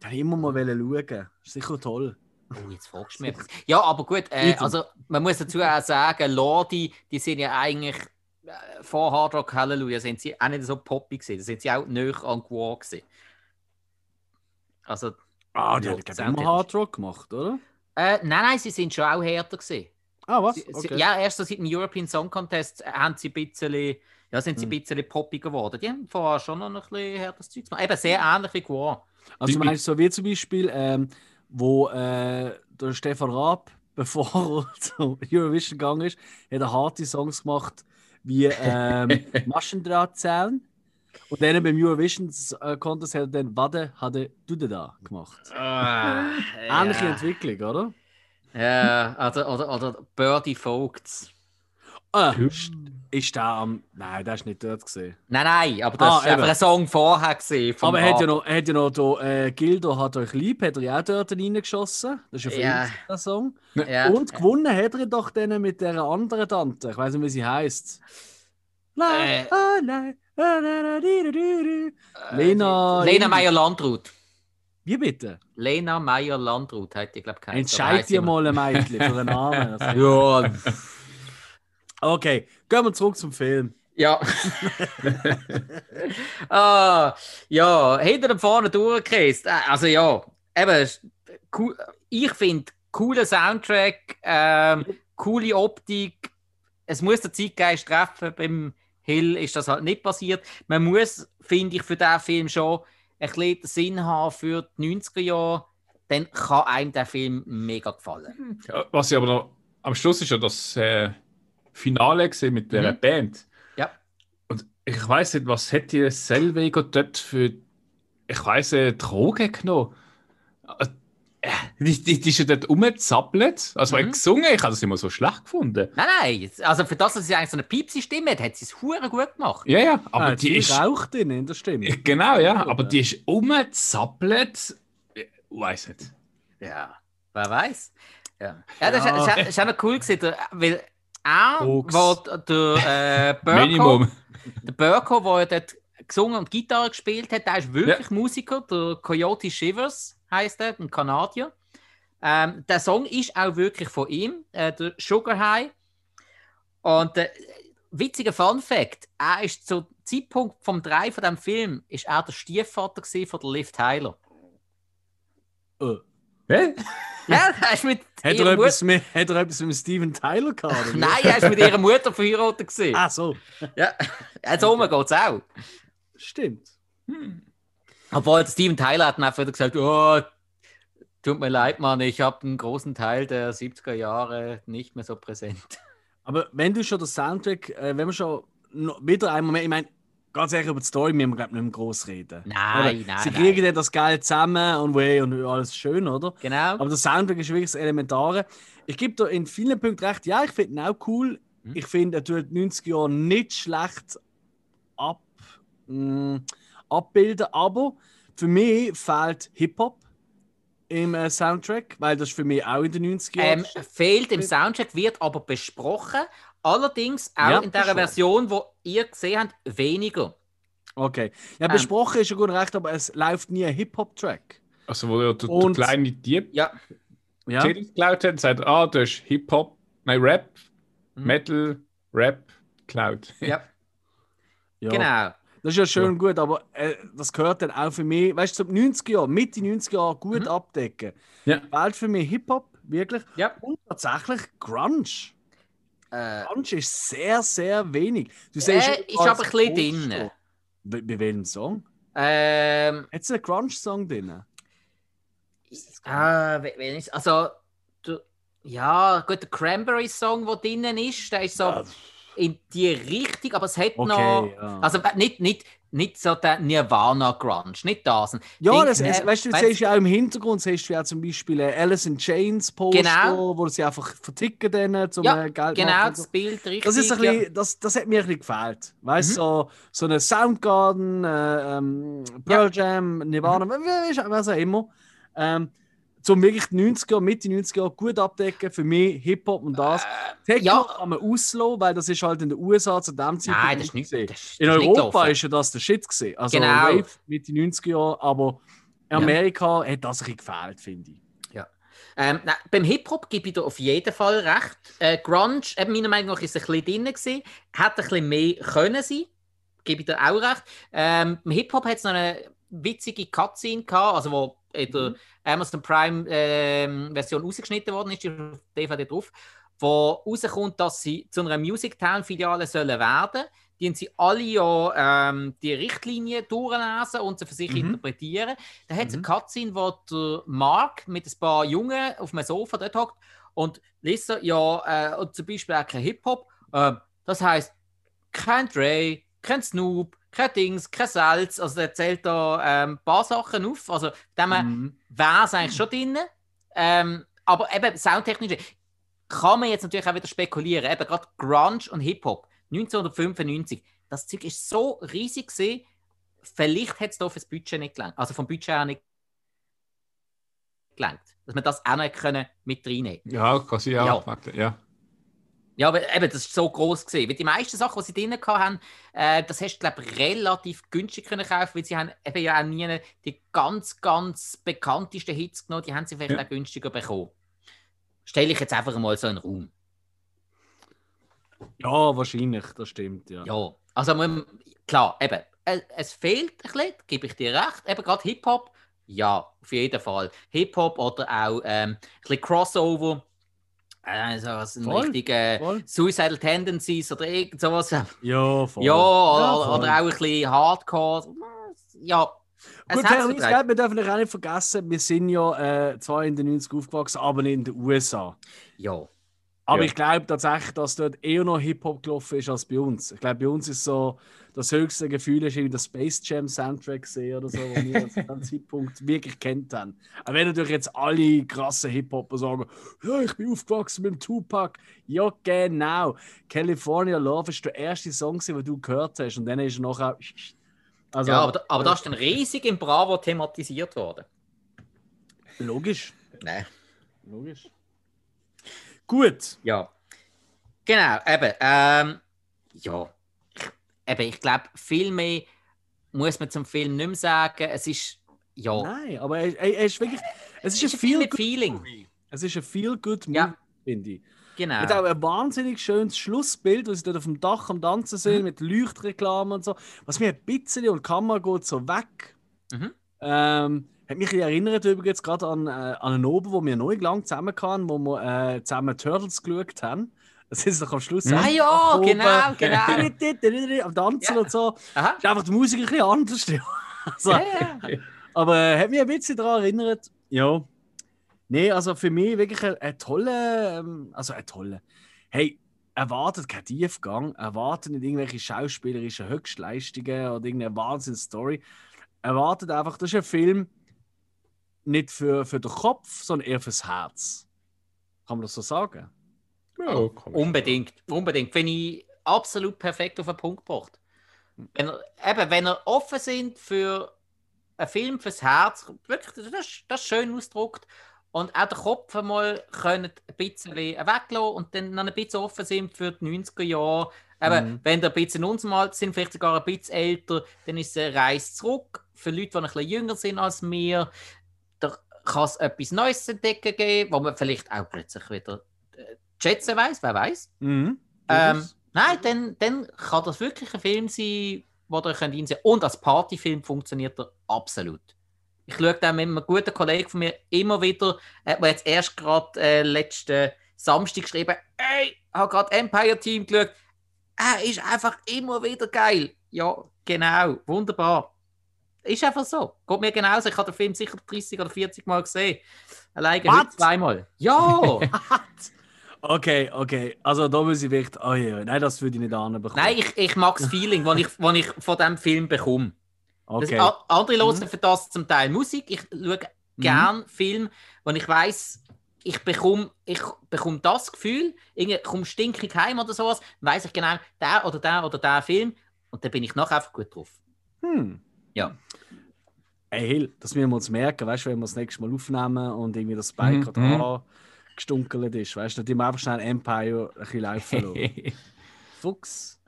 Da wollte ich immer mal schauen. Ist sicher toll. Oh, jetzt fragst du mich. Ja, aber gut, äh, also man muss dazu auch sagen, Lordi, die sind ja eigentlich äh, vor Hard Rock Hallelujah sind sie auch nicht so poppy gewesen. Da sind sie auch näher an Gwar gewesen. Also, Ah, die haben immer Hard Rock gemacht, oder? äh, nein, nein, sie sind schon auch härter gewesen. Ah, was? Sie, Okay. ja, erst so seit dem European Song Contest äh, haben sie ein bisschen, ja, sind sie ein Hm. bisschen poppy geworden. Die haben vorher schon noch ein bisschen härteres Zeug gemacht. Eben sehr ähnlich wie Gwar. Also du meinst so wie zum Beispiel, ähm, wo äh, der Stefan Raab, bevor er zu Eurovision gegangen ist, hat er harte Songs gemacht wie ähm, Maschendrahtzaun. Und dann beim Eurovision äh, Contest hat er dann Wade hatte du da gemacht. Ähnliche ja. Entwicklung, oder? Ja, oder, oder, oder Birdie Vogts. Ah, ist, der am. Nein, der ist nicht dort gesehen. Nein, nein, aber das Ah, ist einfach ein Song vorher gesehen. Aber er hat ja noch, hat ja noch da, äh, Gildo hat euch lieb, hat er ja auch dort reingeschossen. Das ist ja für Ja. der Song. Ja. Und gewonnen hat er doch dann mit der anderen Tante. Ich weiß nicht, wie sie heißt. Äh. di. Lena. Lena Meyer-Landrut. Wie bitte? Lena Meyer-Landrut hat die, glaube ich, Entscheid dir mal ein Mädchen für einen Namen. Ja. Okay, gehen wir zurück zum Film. Ja. ah, ja, hinter und vorne durchgekriegt. Also ja, eben, cool, ich finde, cooler Soundtrack, ähm, coole Optik. Es muss der Zeitgeist treffen beim Hill ist das halt nicht passiert. Man muss, finde ich, für diesen Film schon ein bisschen Sinn haben für die 90er Jahre. Dann kann einem der Film mega gefallen. Ja, was ich aber noch am Schluss ist ja das äh, Finale gesehen mit der Mhm. Band. Ja. Und ich weiß nicht, was hätte Selwego dort für, ich weiß nicht, Drogen genommen? Äh, Die, die, die ist ja dort rumgezappelt. Also, mhm. Gesungen, ich habe das immer so schlecht gefunden. Nein, nein, also für das, dass sie eigentlich so eine Piepsi-Stimme hat, hat sie es hure gut gemacht. Ja, ja, aber ah, die ist. Rauch drin in der Stimme. Genau, ja, aber die ist rumgezappelt. Ich weiß nicht. Ja, wer weiß. Ja, ja das Ja. ist, auch noch cool gewesen, weil Koks. wo der äh, Burko, Minimum. der Burko, der ja dort gesungen und Gitarre gespielt hat, der ist wirklich Musiker, der Coyote Shivers heißt er, ein Kanadier. Ähm, der Song ist auch wirklich von ihm, äh, der Sugar High. Und äh, witziger Fun Fact: Er ist zum Zeitpunkt vom Drei von dem Film ist er der Stiefvater von der Liv Tyler. Äh. Hä? Ja, er ist mit Hat er, etwas mit, hat er etwas mit Steven Tyler gehabt? Nein, er ist mit ihrer Mutter verheiratet gewesen. Ah, so. Ja, jetzt oben geht es auch. Stimmt. Obwohl der Steven Tyler hat wieder gesagt, oh, tut mir leid, Mann, ich habe einen großen Teil der 70er Jahre nicht mehr so präsent. Aber wenn du schon das Soundtrack, äh, wenn wir schon wieder einmal mehr, ich meine, ganz ehrlich über die Story müssen wir, glaube ich, nicht mehr groß reden. Nein, Oder? nein, Sie nein. kriegen dann das Geld zusammen und, wey, und alles schön, oder? Genau. Aber der Soundtrack ist wirklich das Elementare. Ich gebe dir in vielen Punkten recht. Ja, ich finde ihn auch cool. Mhm. Ich finde, er tut die 90 Jahre nicht schlecht ab, mh, abbilden. Aber für mich fehlt Hip-Hop im äh, Soundtrack, weil das ist für mich auch in den 90 Jahren. Ähm, fehlt im Soundtrack, wird aber besprochen. Allerdings auch Ja, in der schon. Version, wo ihr gesehen habt, weniger. okay. Ja, ähm, besprochen ist ja gut recht, aber es läuft nie ein Hip-Hop-Track. Also, wo der, der, der kleine Dieb Ja, Ja. CDs geklaut hat sagt, ah, das ist Hip-Hop, nein, Rap, Mhm. Metal, Rap, geklaut. ja, ja. genau. Das ist ja schön und gut, aber äh, das gehört dann auch für mich, weißt du, zum 90er Jahr, Mitte 90er Jahre gut Mhm. abdecken. Ja. Fehlt für mich Hip-Hop, wirklich. Ja. Und tatsächlich Grunge. Äh, Grunge ist sehr, sehr wenig. Du Äh, siehst ist überall aber ein bisschen drin. Bei, bei welchem Song? ähm, Hat es einen Grunge-Song drin? Ah, we- wenn ich, also, der, ja, gut, der Cranberry-Song, der drinnen ist, der ist so Ja. in die Richtung, aber es hat Okay, noch. ja. Also äh, nicht, nicht, nicht so der Nirvana-Grunge, nicht das. Ja, das, es, äh, weißt du, du siehst ja auch im Hintergrund, siehst du ja zum Beispiel äh, Alice in Chains Poster, Genau. wo sie einfach verticken dann, zum Ja, äh, Geld Genau, das Bild richtig. Das, ist ein ja. bisschen, das, das hat mir ein bisschen gefällt. Weißt du, Mhm. so, so eine Soundgarden, äh, ähm, Pearl Jam, Nirvana, Mhm. was auch immer. Ähm, zum wirklich die 90er, Mitte 90er gut abdecken. Für mich Hip-Hop und das. Techno Äh, ja. kann man auslassen, weil das ist halt in den USA zu dem Zeitpunkt Nein, das ist nicht. Das ist, In Europa ist ja das der Shit gesehen. Also Genau. Rave Mitte 90er Jahre, aber in Ja. Amerika hat das ein gefehlt, finde ich. Ähm, nein, beim Hip-Hop gebe ich dir auf jeden Fall recht. Äh, Grunge, eben meiner Meinung nach, ist ein bisschen drin gewesen. Hätte ein bisschen mehr können sein. Gebe ich dir auch recht. Ähm, beim Hip-Hop hat es noch eine witzige Cutscene gehabt, also wo in der Mhm. Amazon Prime ähm, Version rausgeschnitten worden ist, die auf DVD drauf, wo rauskommt, dass sie zu einer Music Town Filiale sollen werden. Die haben sie alle ja ähm, die Richtlinien durchlesen und sie für sich Mhm. interpretieren. Da hat es Mhm. eine Cutscene, wo der Mark mit ein paar Jungen auf einem Sofa dort hockt und liest ja, äh, und zum Beispiel auch kein Hip-Hop. Ähm, das heißt, kein Dre, kein Snoop, kein Dings, kein Salz. Also er zählt da ähm, ein paar Sachen auf. Also dem Mhm. wäre es eigentlich schon drin. Ähm, aber eben soundtechnisch kann man jetzt natürlich auch wieder spekulieren. Eben gerade Grunge und Hip-Hop 1995. Das Zeug ist so riesig gesehen. Vielleicht hat es da fürs Budget nicht gelangt. Also vom Budget her nicht gelangt. Dass man das auch noch können mit reinnehmen Ja, kann sie auch. Ja. Ja. Ja, aber eben, das ist so groß gesehen. Weil die meisten Sachen, die sie drin haben, äh, das hast du, glaube ich, relativ günstig können kaufen, weil sie haben eben ja auch nie die ganz, ganz bekanntesten Hits genommen, die haben sie vielleicht Ja. auch günstiger bekommen. Stelle ich jetzt einfach mal so in den Raum. Ja, wahrscheinlich, das stimmt, ja. Ja, also man, klar, eben, äh, es fehlt ein bisschen, gebe ich dir recht. Eben gerade Hip-Hop, ja, auf jeden Fall. Hip-Hop oder auch ähm, ein bisschen Crossover. Also was ein Voll, richtiger voll. Suicidal Tendencies oder irgend sowas. Ja, Ja, voll. oder, voll. oder auch ein bisschen Hardcore. Ja, Gut, gell, wir dürfen auch nicht vergessen, wir sind ja äh, zwar in den 90 aufgewachsen, aber nicht in den USA. Ja. Aber Ja. ich glaube tatsächlich, dass dort eher noch Hip-Hop gelaufen ist als bei uns. Ich glaube, bei uns ist so das höchste Gefühl, ist irgendwie der Space Jam Soundtrack gesehen oder so, wo wir zu diesem Zeitpunkt wirklich kennt haben. Aber wenn natürlich jetzt alle krassen Hip-Hopper sagen, ja, ich bin aufgewachsen mit dem Tupac. Ja, genau. California Love ist der erste Song, den du gehört hast. Und dann ist er nachher. Also, ja, aber, da- aber das ist dann riesig im Bravo thematisiert worden. Logisch. Nein. Logisch. Gut. Ja. Genau, eben. Ähm, ja. Eben, ich glaube, viel mehr muss man zum Film nicht mehr sagen. Es ist. Ja. Nein, aber er, er, er ist wirklich. Es ist Es ein ist ein mit good Feeling. Movie. Es ist ein feel good Movie, Ja. finde ich. Genau. Mit auch ein wahnsinnig schönes Schlussbild, wo sie dort auf dem Dach am Tanzen sind, Mhm. mit Leuchtreklamen und so. Was mir ein bisschen und die Kamera geht so weg. Mhm. Ähm, hat mich erinnert übrigens gerade an, äh, an einen Oben, wo wir neu lang zusammen kamen, wo wir äh, zusammen Turtles geschaut haben. Das ist doch am Schluss. Ah ja, genau, genau. Am Tanzen Ja. und so. Aha. Ist einfach die Musik ein bisschen anders. ja. also, Ja, ja. aber äh, hat mich ein bisschen daran erinnert. Ja. Nee, also für mich wirklich ein, ein toller, ähm, also ein toller. Hey, erwartet keinen Tiefgang, erwartet nicht irgendwelche schauspielerischen Höchstleistungen oder irgendeine Wahnsinns-Story. Erwartet einfach, das ist ein Film nicht für, für den Kopf, sondern eher fürs Herz. Kann man das so sagen? Ja, man Unbedingt, unbedingt. Finde ich absolut perfekt auf den Punkt gebracht. Wenn er, eben, wenn er offen sind für einen Film fürs Herz, wirklich, das, ist- das ist schön ausgedruckt. Und auch den Kopf einmal können ein bisschen weglassen und dann noch ein bisschen offen sind für die 90er Jahre. Eben, Mhm. Wenn ihr ein bisschen in unserem Alter sind, vielleicht sogar ein bisschen älter, dann ist es eine Reise zurück. Für Leute, die ein bisschen jünger sind als wir, da kann es etwas Neues entdecken geben, wo man vielleicht auch plötzlich wieder äh, schätzen weiß, wer weiß. Mhm. Ähm, nein, dann, dann kann das wirklich ein Film sein, wo ihr könnt einsehen Und als Partyfilm funktioniert er absolut. Ich schaue den mit einem guten Kollegen von mir immer wieder, äh, der jetzt erst gerade äh, letzten Samstag geschrieben Ey, ich habe gerade Empire Team geschaut. Er ist einfach immer wieder geil. Ja, genau, wunderbar. Ist einfach so. Geht mir genauso. Ich habe den Film sicher 30 oder 40 Mal gesehen. Alleine heute zweimal. Ja! Okay, okay. Also da muss ich wirklich. Oh ja, nein, das würde ich nicht anbekommen. Nein, ich, ich mag das Feeling, das ich, ich von diesem Film bekomme. Okay. Das, andere hören Mhm. für das zum Teil Musik. Ich schaue gern Filme, wo ich weiß, ich bekomme, ich bekomme das Gefühl, ich komme stinkig heim oder sowas, weiß ich genau, der oder der oder der Film und dann bin ich nachher einfach gut drauf. Hm. Ja. Ey, Hill, das müssen wir uns merken, weißt du, wenn wir das nächste Mal aufnehmen und irgendwie das Bike Mhm, gerade mhm. angestunkelt ist, weißt du, dann tun wir einfach schnell Empire ein bisschen laufen lassen. Fuchs.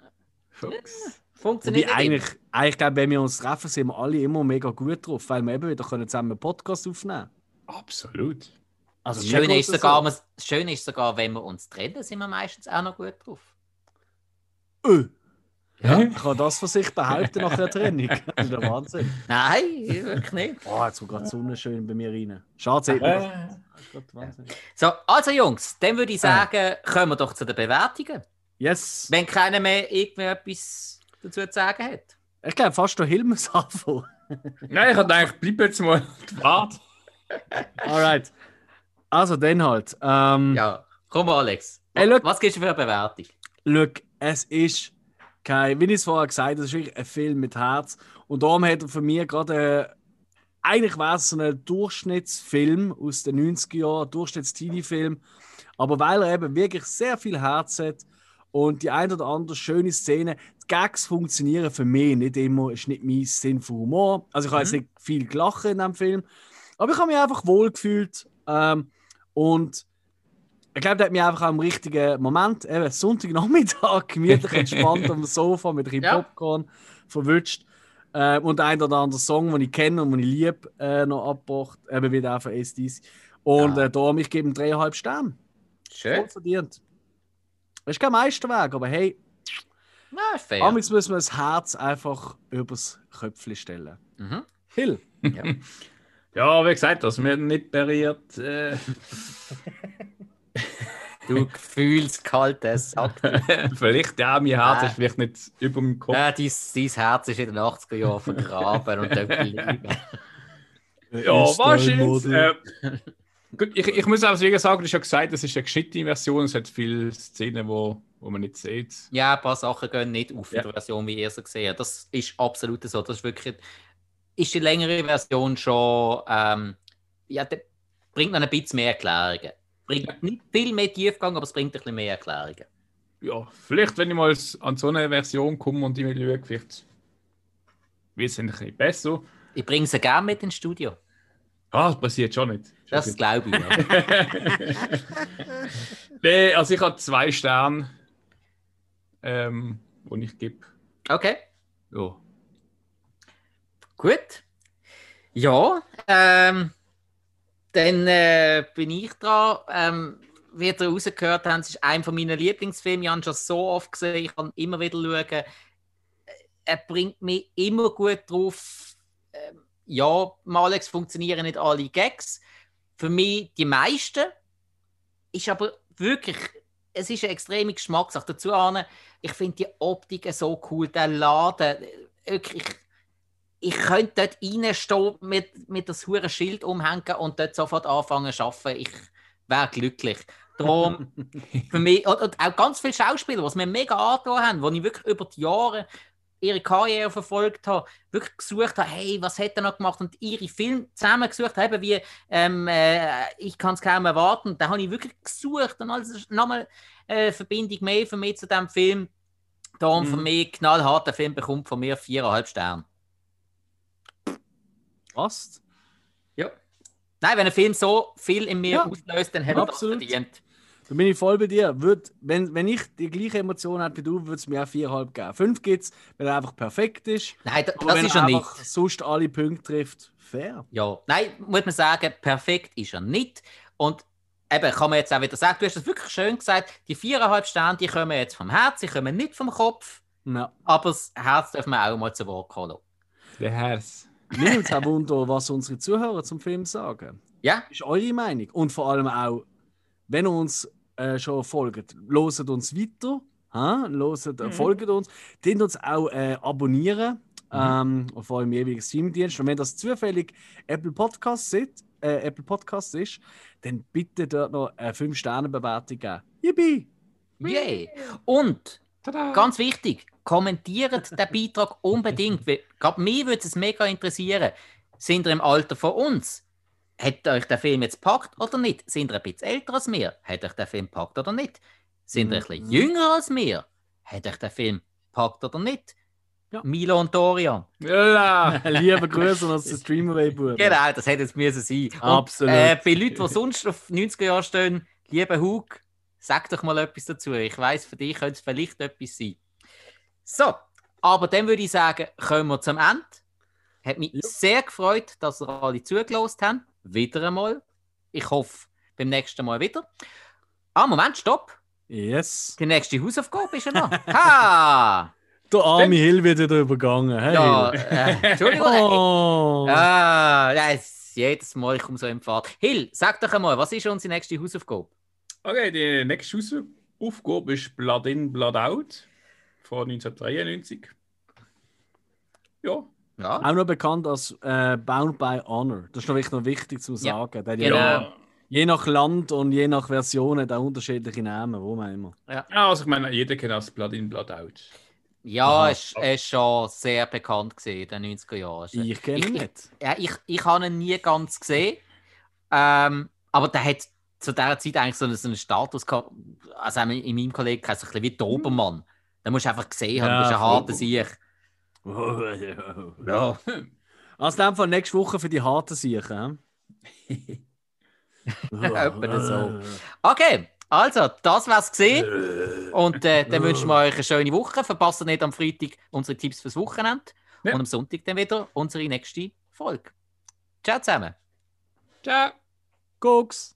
Fuchs. Funktioniert nicht eigentlich, eigentlich glaube wenn wir uns treffen, sind wir alle immer mega gut drauf, weil wir eben wieder können zusammen einen Podcast aufnehmen Absolut. Also Das Schöne, ist sogar, so. das Schöne ist sogar, wenn wir uns trennen, sind wir meistens auch noch gut drauf. Äh, Ja. ich kann das von sich behaupten nach der Trennung. Das ist der Wahnsinn. Nein, wirklich nicht. Oh, jetzt kommt gerade die Sonne schön bei mir rein. Schade, sieht. Äh. So, also Jungs, dann würde ich sagen, kommen wir doch zu den Bewertungen. Yes. Wenn keiner mehr irgendwie etwas dazu zu sagen hat. Ich glaube fast der muss anfangen. Nein, ich hatte eigentlich, bleib jetzt mal wart. Alright. Also dann halt. Ähm, Ja, komm Alex. Hey, look. Was gibst du für eine Bewertung? Look, es ist kein, wie ich es vorher gesagt habe, es ist wirklich ein Film mit Herz. Und darum hat er für mich gerade, äh, eigentlich wäre es so ein Durchschnittsfilm aus den 90er Jahren, Durchschnitts-Teenie-Film. Aber weil er eben wirklich sehr viel Herz hat und die ein oder andere schöne Szene, die Gags funktionieren für mich nicht immer, ist nicht mein Sinn für Humor. Also ich habe jetzt nicht viel gelacht in diesem Film, aber ich habe mich einfach wohl gefühlt. Ähm, und ich glaube, der hat mich einfach im richtigen Moment, eben Sonntagnachmittag, gemütlich entspannt dem Sofa mit ein Ja. Popcorn verwünscht. Äh, und ein oder anderen Song, den ich kenne und den ich liebe, äh, noch abgebracht. Eben wieder von SDs. Und Ja. äh, darum, ich gebe ihm dreieinhalb Sterne. Schön. Voll verdient. Das ist kein Meisterwerk, aber hey, Na, fair. amigs müssen wir das Herz einfach übers Köpfchen stellen. Mhm. Hill. Ja, wie gesagt, das mir nicht berührt. Äh, Du gefühlskalter Sack. vielleicht, ja, mein Herz Äh. ist vielleicht nicht über dem Kopf. Ja, dein, dein Herz ist in den 80er Jahren vergraben und dort geblieben. Ja? Model. Äh, gut, ich, ich muss auch sagen, du hast ja gesagt, das ist eine geschnittene Version. Es hat viele Szenen, wo, wo man nicht sieht. Ja, ein paar Sachen gehen nicht auf in Ja. der Version, wie ihr sie gesehen habt. Das ist absolut so. Das ist wirklich. Ist die längere Version schon. Ähm, ja, bringt noch ein bisschen mehr Erklärungen. Bringt nicht viel mehr Tiefgang, aber es bringt ein bisschen mehr Erklärungen. Ja, vielleicht, wenn ich mal an so eine Version komme und ich mal schaue, vielleicht wird es ein bisschen besser. Ich bringe sie gerne mit ins Studio. Ah, das passiert schon nicht. Das glaube ich. Nee, also ich habe zwei Sterne, ähm, die ich gebe. Okay, Ja. gut. Ja, ähm, dann äh, bin ich dran. Ähm, wie ihr rausgehört habt, es ist einer von meinen Lieblingsfilme. Ich habe ihn schon so oft gesehen, ich kann immer wieder schauen. Er bringt mich immer gut drauf. Ähm, ja, mal Alex funktionieren nicht alle Gags. Für mich die meisten. Ist aber wirklich, es ist eine extreme Geschmackssache. Dazu, Arne, ich finde die Optik so cool, der Laden, wirklich, ich könnte dort reinstehen, mit, mit das hure Schild umhängen und dort sofort anfangen zu arbeiten. Ich wäre glücklich. Darum, für mich, und, und auch ganz viele Schauspieler, die mir mega angetan haben, die ich wirklich über die Jahre ihre Karriere verfolgt habe, wirklich gesucht habe, hey, was hat er noch gemacht und ihre Filme zusammengesucht haben, wie ähm, äh, ich kann es kaum erwarten. Da habe ich wirklich gesucht und alles nochmal äh, Verbindung mehr für mich zu dem Film. Darum für Mhm. mich knallhart, der Film bekommt von mir viereinhalb Sterne. Passt. Ja. Nein, wenn ein Film so viel in mir Ja, auslöst, dann hat er das absolut. verdient. Da bin ich voll bei dir. Würd, wenn, wenn ich die gleiche Emotion hätte wie du, würde es mir auch 4,5 geben. 5 gibt es, weil er einfach perfekt ist. Nein, da, Aber das wenn ist er nicht. einfach sonst alle Punkte trifft, fair. Ja, nein, muss man sagen, perfekt ist er nicht. Und eben, kann man jetzt auch wieder sagen, du hast es wirklich schön gesagt, die viereinhalb Sterne, die kommen jetzt vom Herz, die kommen nicht vom Kopf, Ja. aber das Herz dürfen wir auch mal zu Wort kommen. Der Herz. Mir nimmt es auch Wunder, was unsere Zuhörer zum Film sagen. Ja, ist eure Meinung. Und vor allem auch, wenn ihr uns äh, schon folgt, loset uns weiter, ha? Loset, äh, folgt uns, den uns auch äh, abonnieren ähm, auf eurem jeweiligen Streamingdienst. Und wenn das zufällig Apple Podcasts ist, äh, Apple Podcasts ist, dann bitte dort noch eine 5-Sterne-Bewertung geben. Yippie! yay. Und Tada. ganz wichtig, kommentiert den Beitrag unbedingt. Gerade mich würde es mega interessieren. Sind ihr im Alter von uns? Hat euch der Film jetzt gepackt oder nicht? Sind ihr ein bisschen älter als wir? Hat euch der Film gepackt oder nicht? Sind ihr ein bisschen Mhm. jünger als wir? Hat euch der Film gepackt oder nicht? Ja. Milo und Dorian. Ja. Liebe Grüße aus der Streamaway-Bude. Genau, das hätte jetzt müssen sein. Und, Absolut. Äh, bei Leuten, die sonst auf 90er Jahre stehen, lieber Hug, sag doch mal etwas dazu. Ich weiß, für dich könnte es vielleicht etwas sein. So, aber dann würde ich sagen, kommen wir zum Ende. Hat mich Ja. sehr gefreut, dass ihr alle zugelassen habt. Wieder einmal. Ich hoffe, beim nächsten Mal wieder. Ah, Moment, stopp. Yes. Die nächste Hausaufgabe ist ja noch. Ha! Der arme Hill wird wieder übergangen. Hey, Ja, äh, Entschuldigung. Oh. Ah, jedes Mal, ich komme so im Fahrt. Hill, sag doch einmal, was ist unsere nächste Hausaufgabe? Okay, die nächste Hausaufgabe ist Blood In, Blood Out von 1993. Ja, Ja, Auch noch bekannt als äh, Bound by Honor. Das ist noch wichtig, noch wichtig zu Ja. sagen. Hat Genau. ja, je nach Land und je nach Version hat er unterschiedliche Namen, warum auch immer. ja, also ich meine, jeder kennt das Blood In, Blood Out. ja Aha. es ist schon sehr bekannt gesehen in den 90er Jahren. Ich kenne ihn ich, nicht. Ja, ich, ich habe ihn nie ganz gesehen. Ähm, aber der hat zu dieser Zeit eigentlich so einen, so einen Status gehabt. Also in meinem Kollegen so ein bisschen wie Dobermann. Da musst du einfach gesehen haben, Ja, du bist ein harter Sieg. Ja. Also dem Fall nächste Woche für die harten Siechen. Etwa so. Okay, also, das war's gesehen. Und äh, dann wünschen wir euch eine schöne Woche. Verpasst nicht am Freitag unsere Tipps fürs Wochenende. Ja. Und am Sonntag dann wieder unsere nächste Folge. Ciao zusammen. Ciao! Gucks!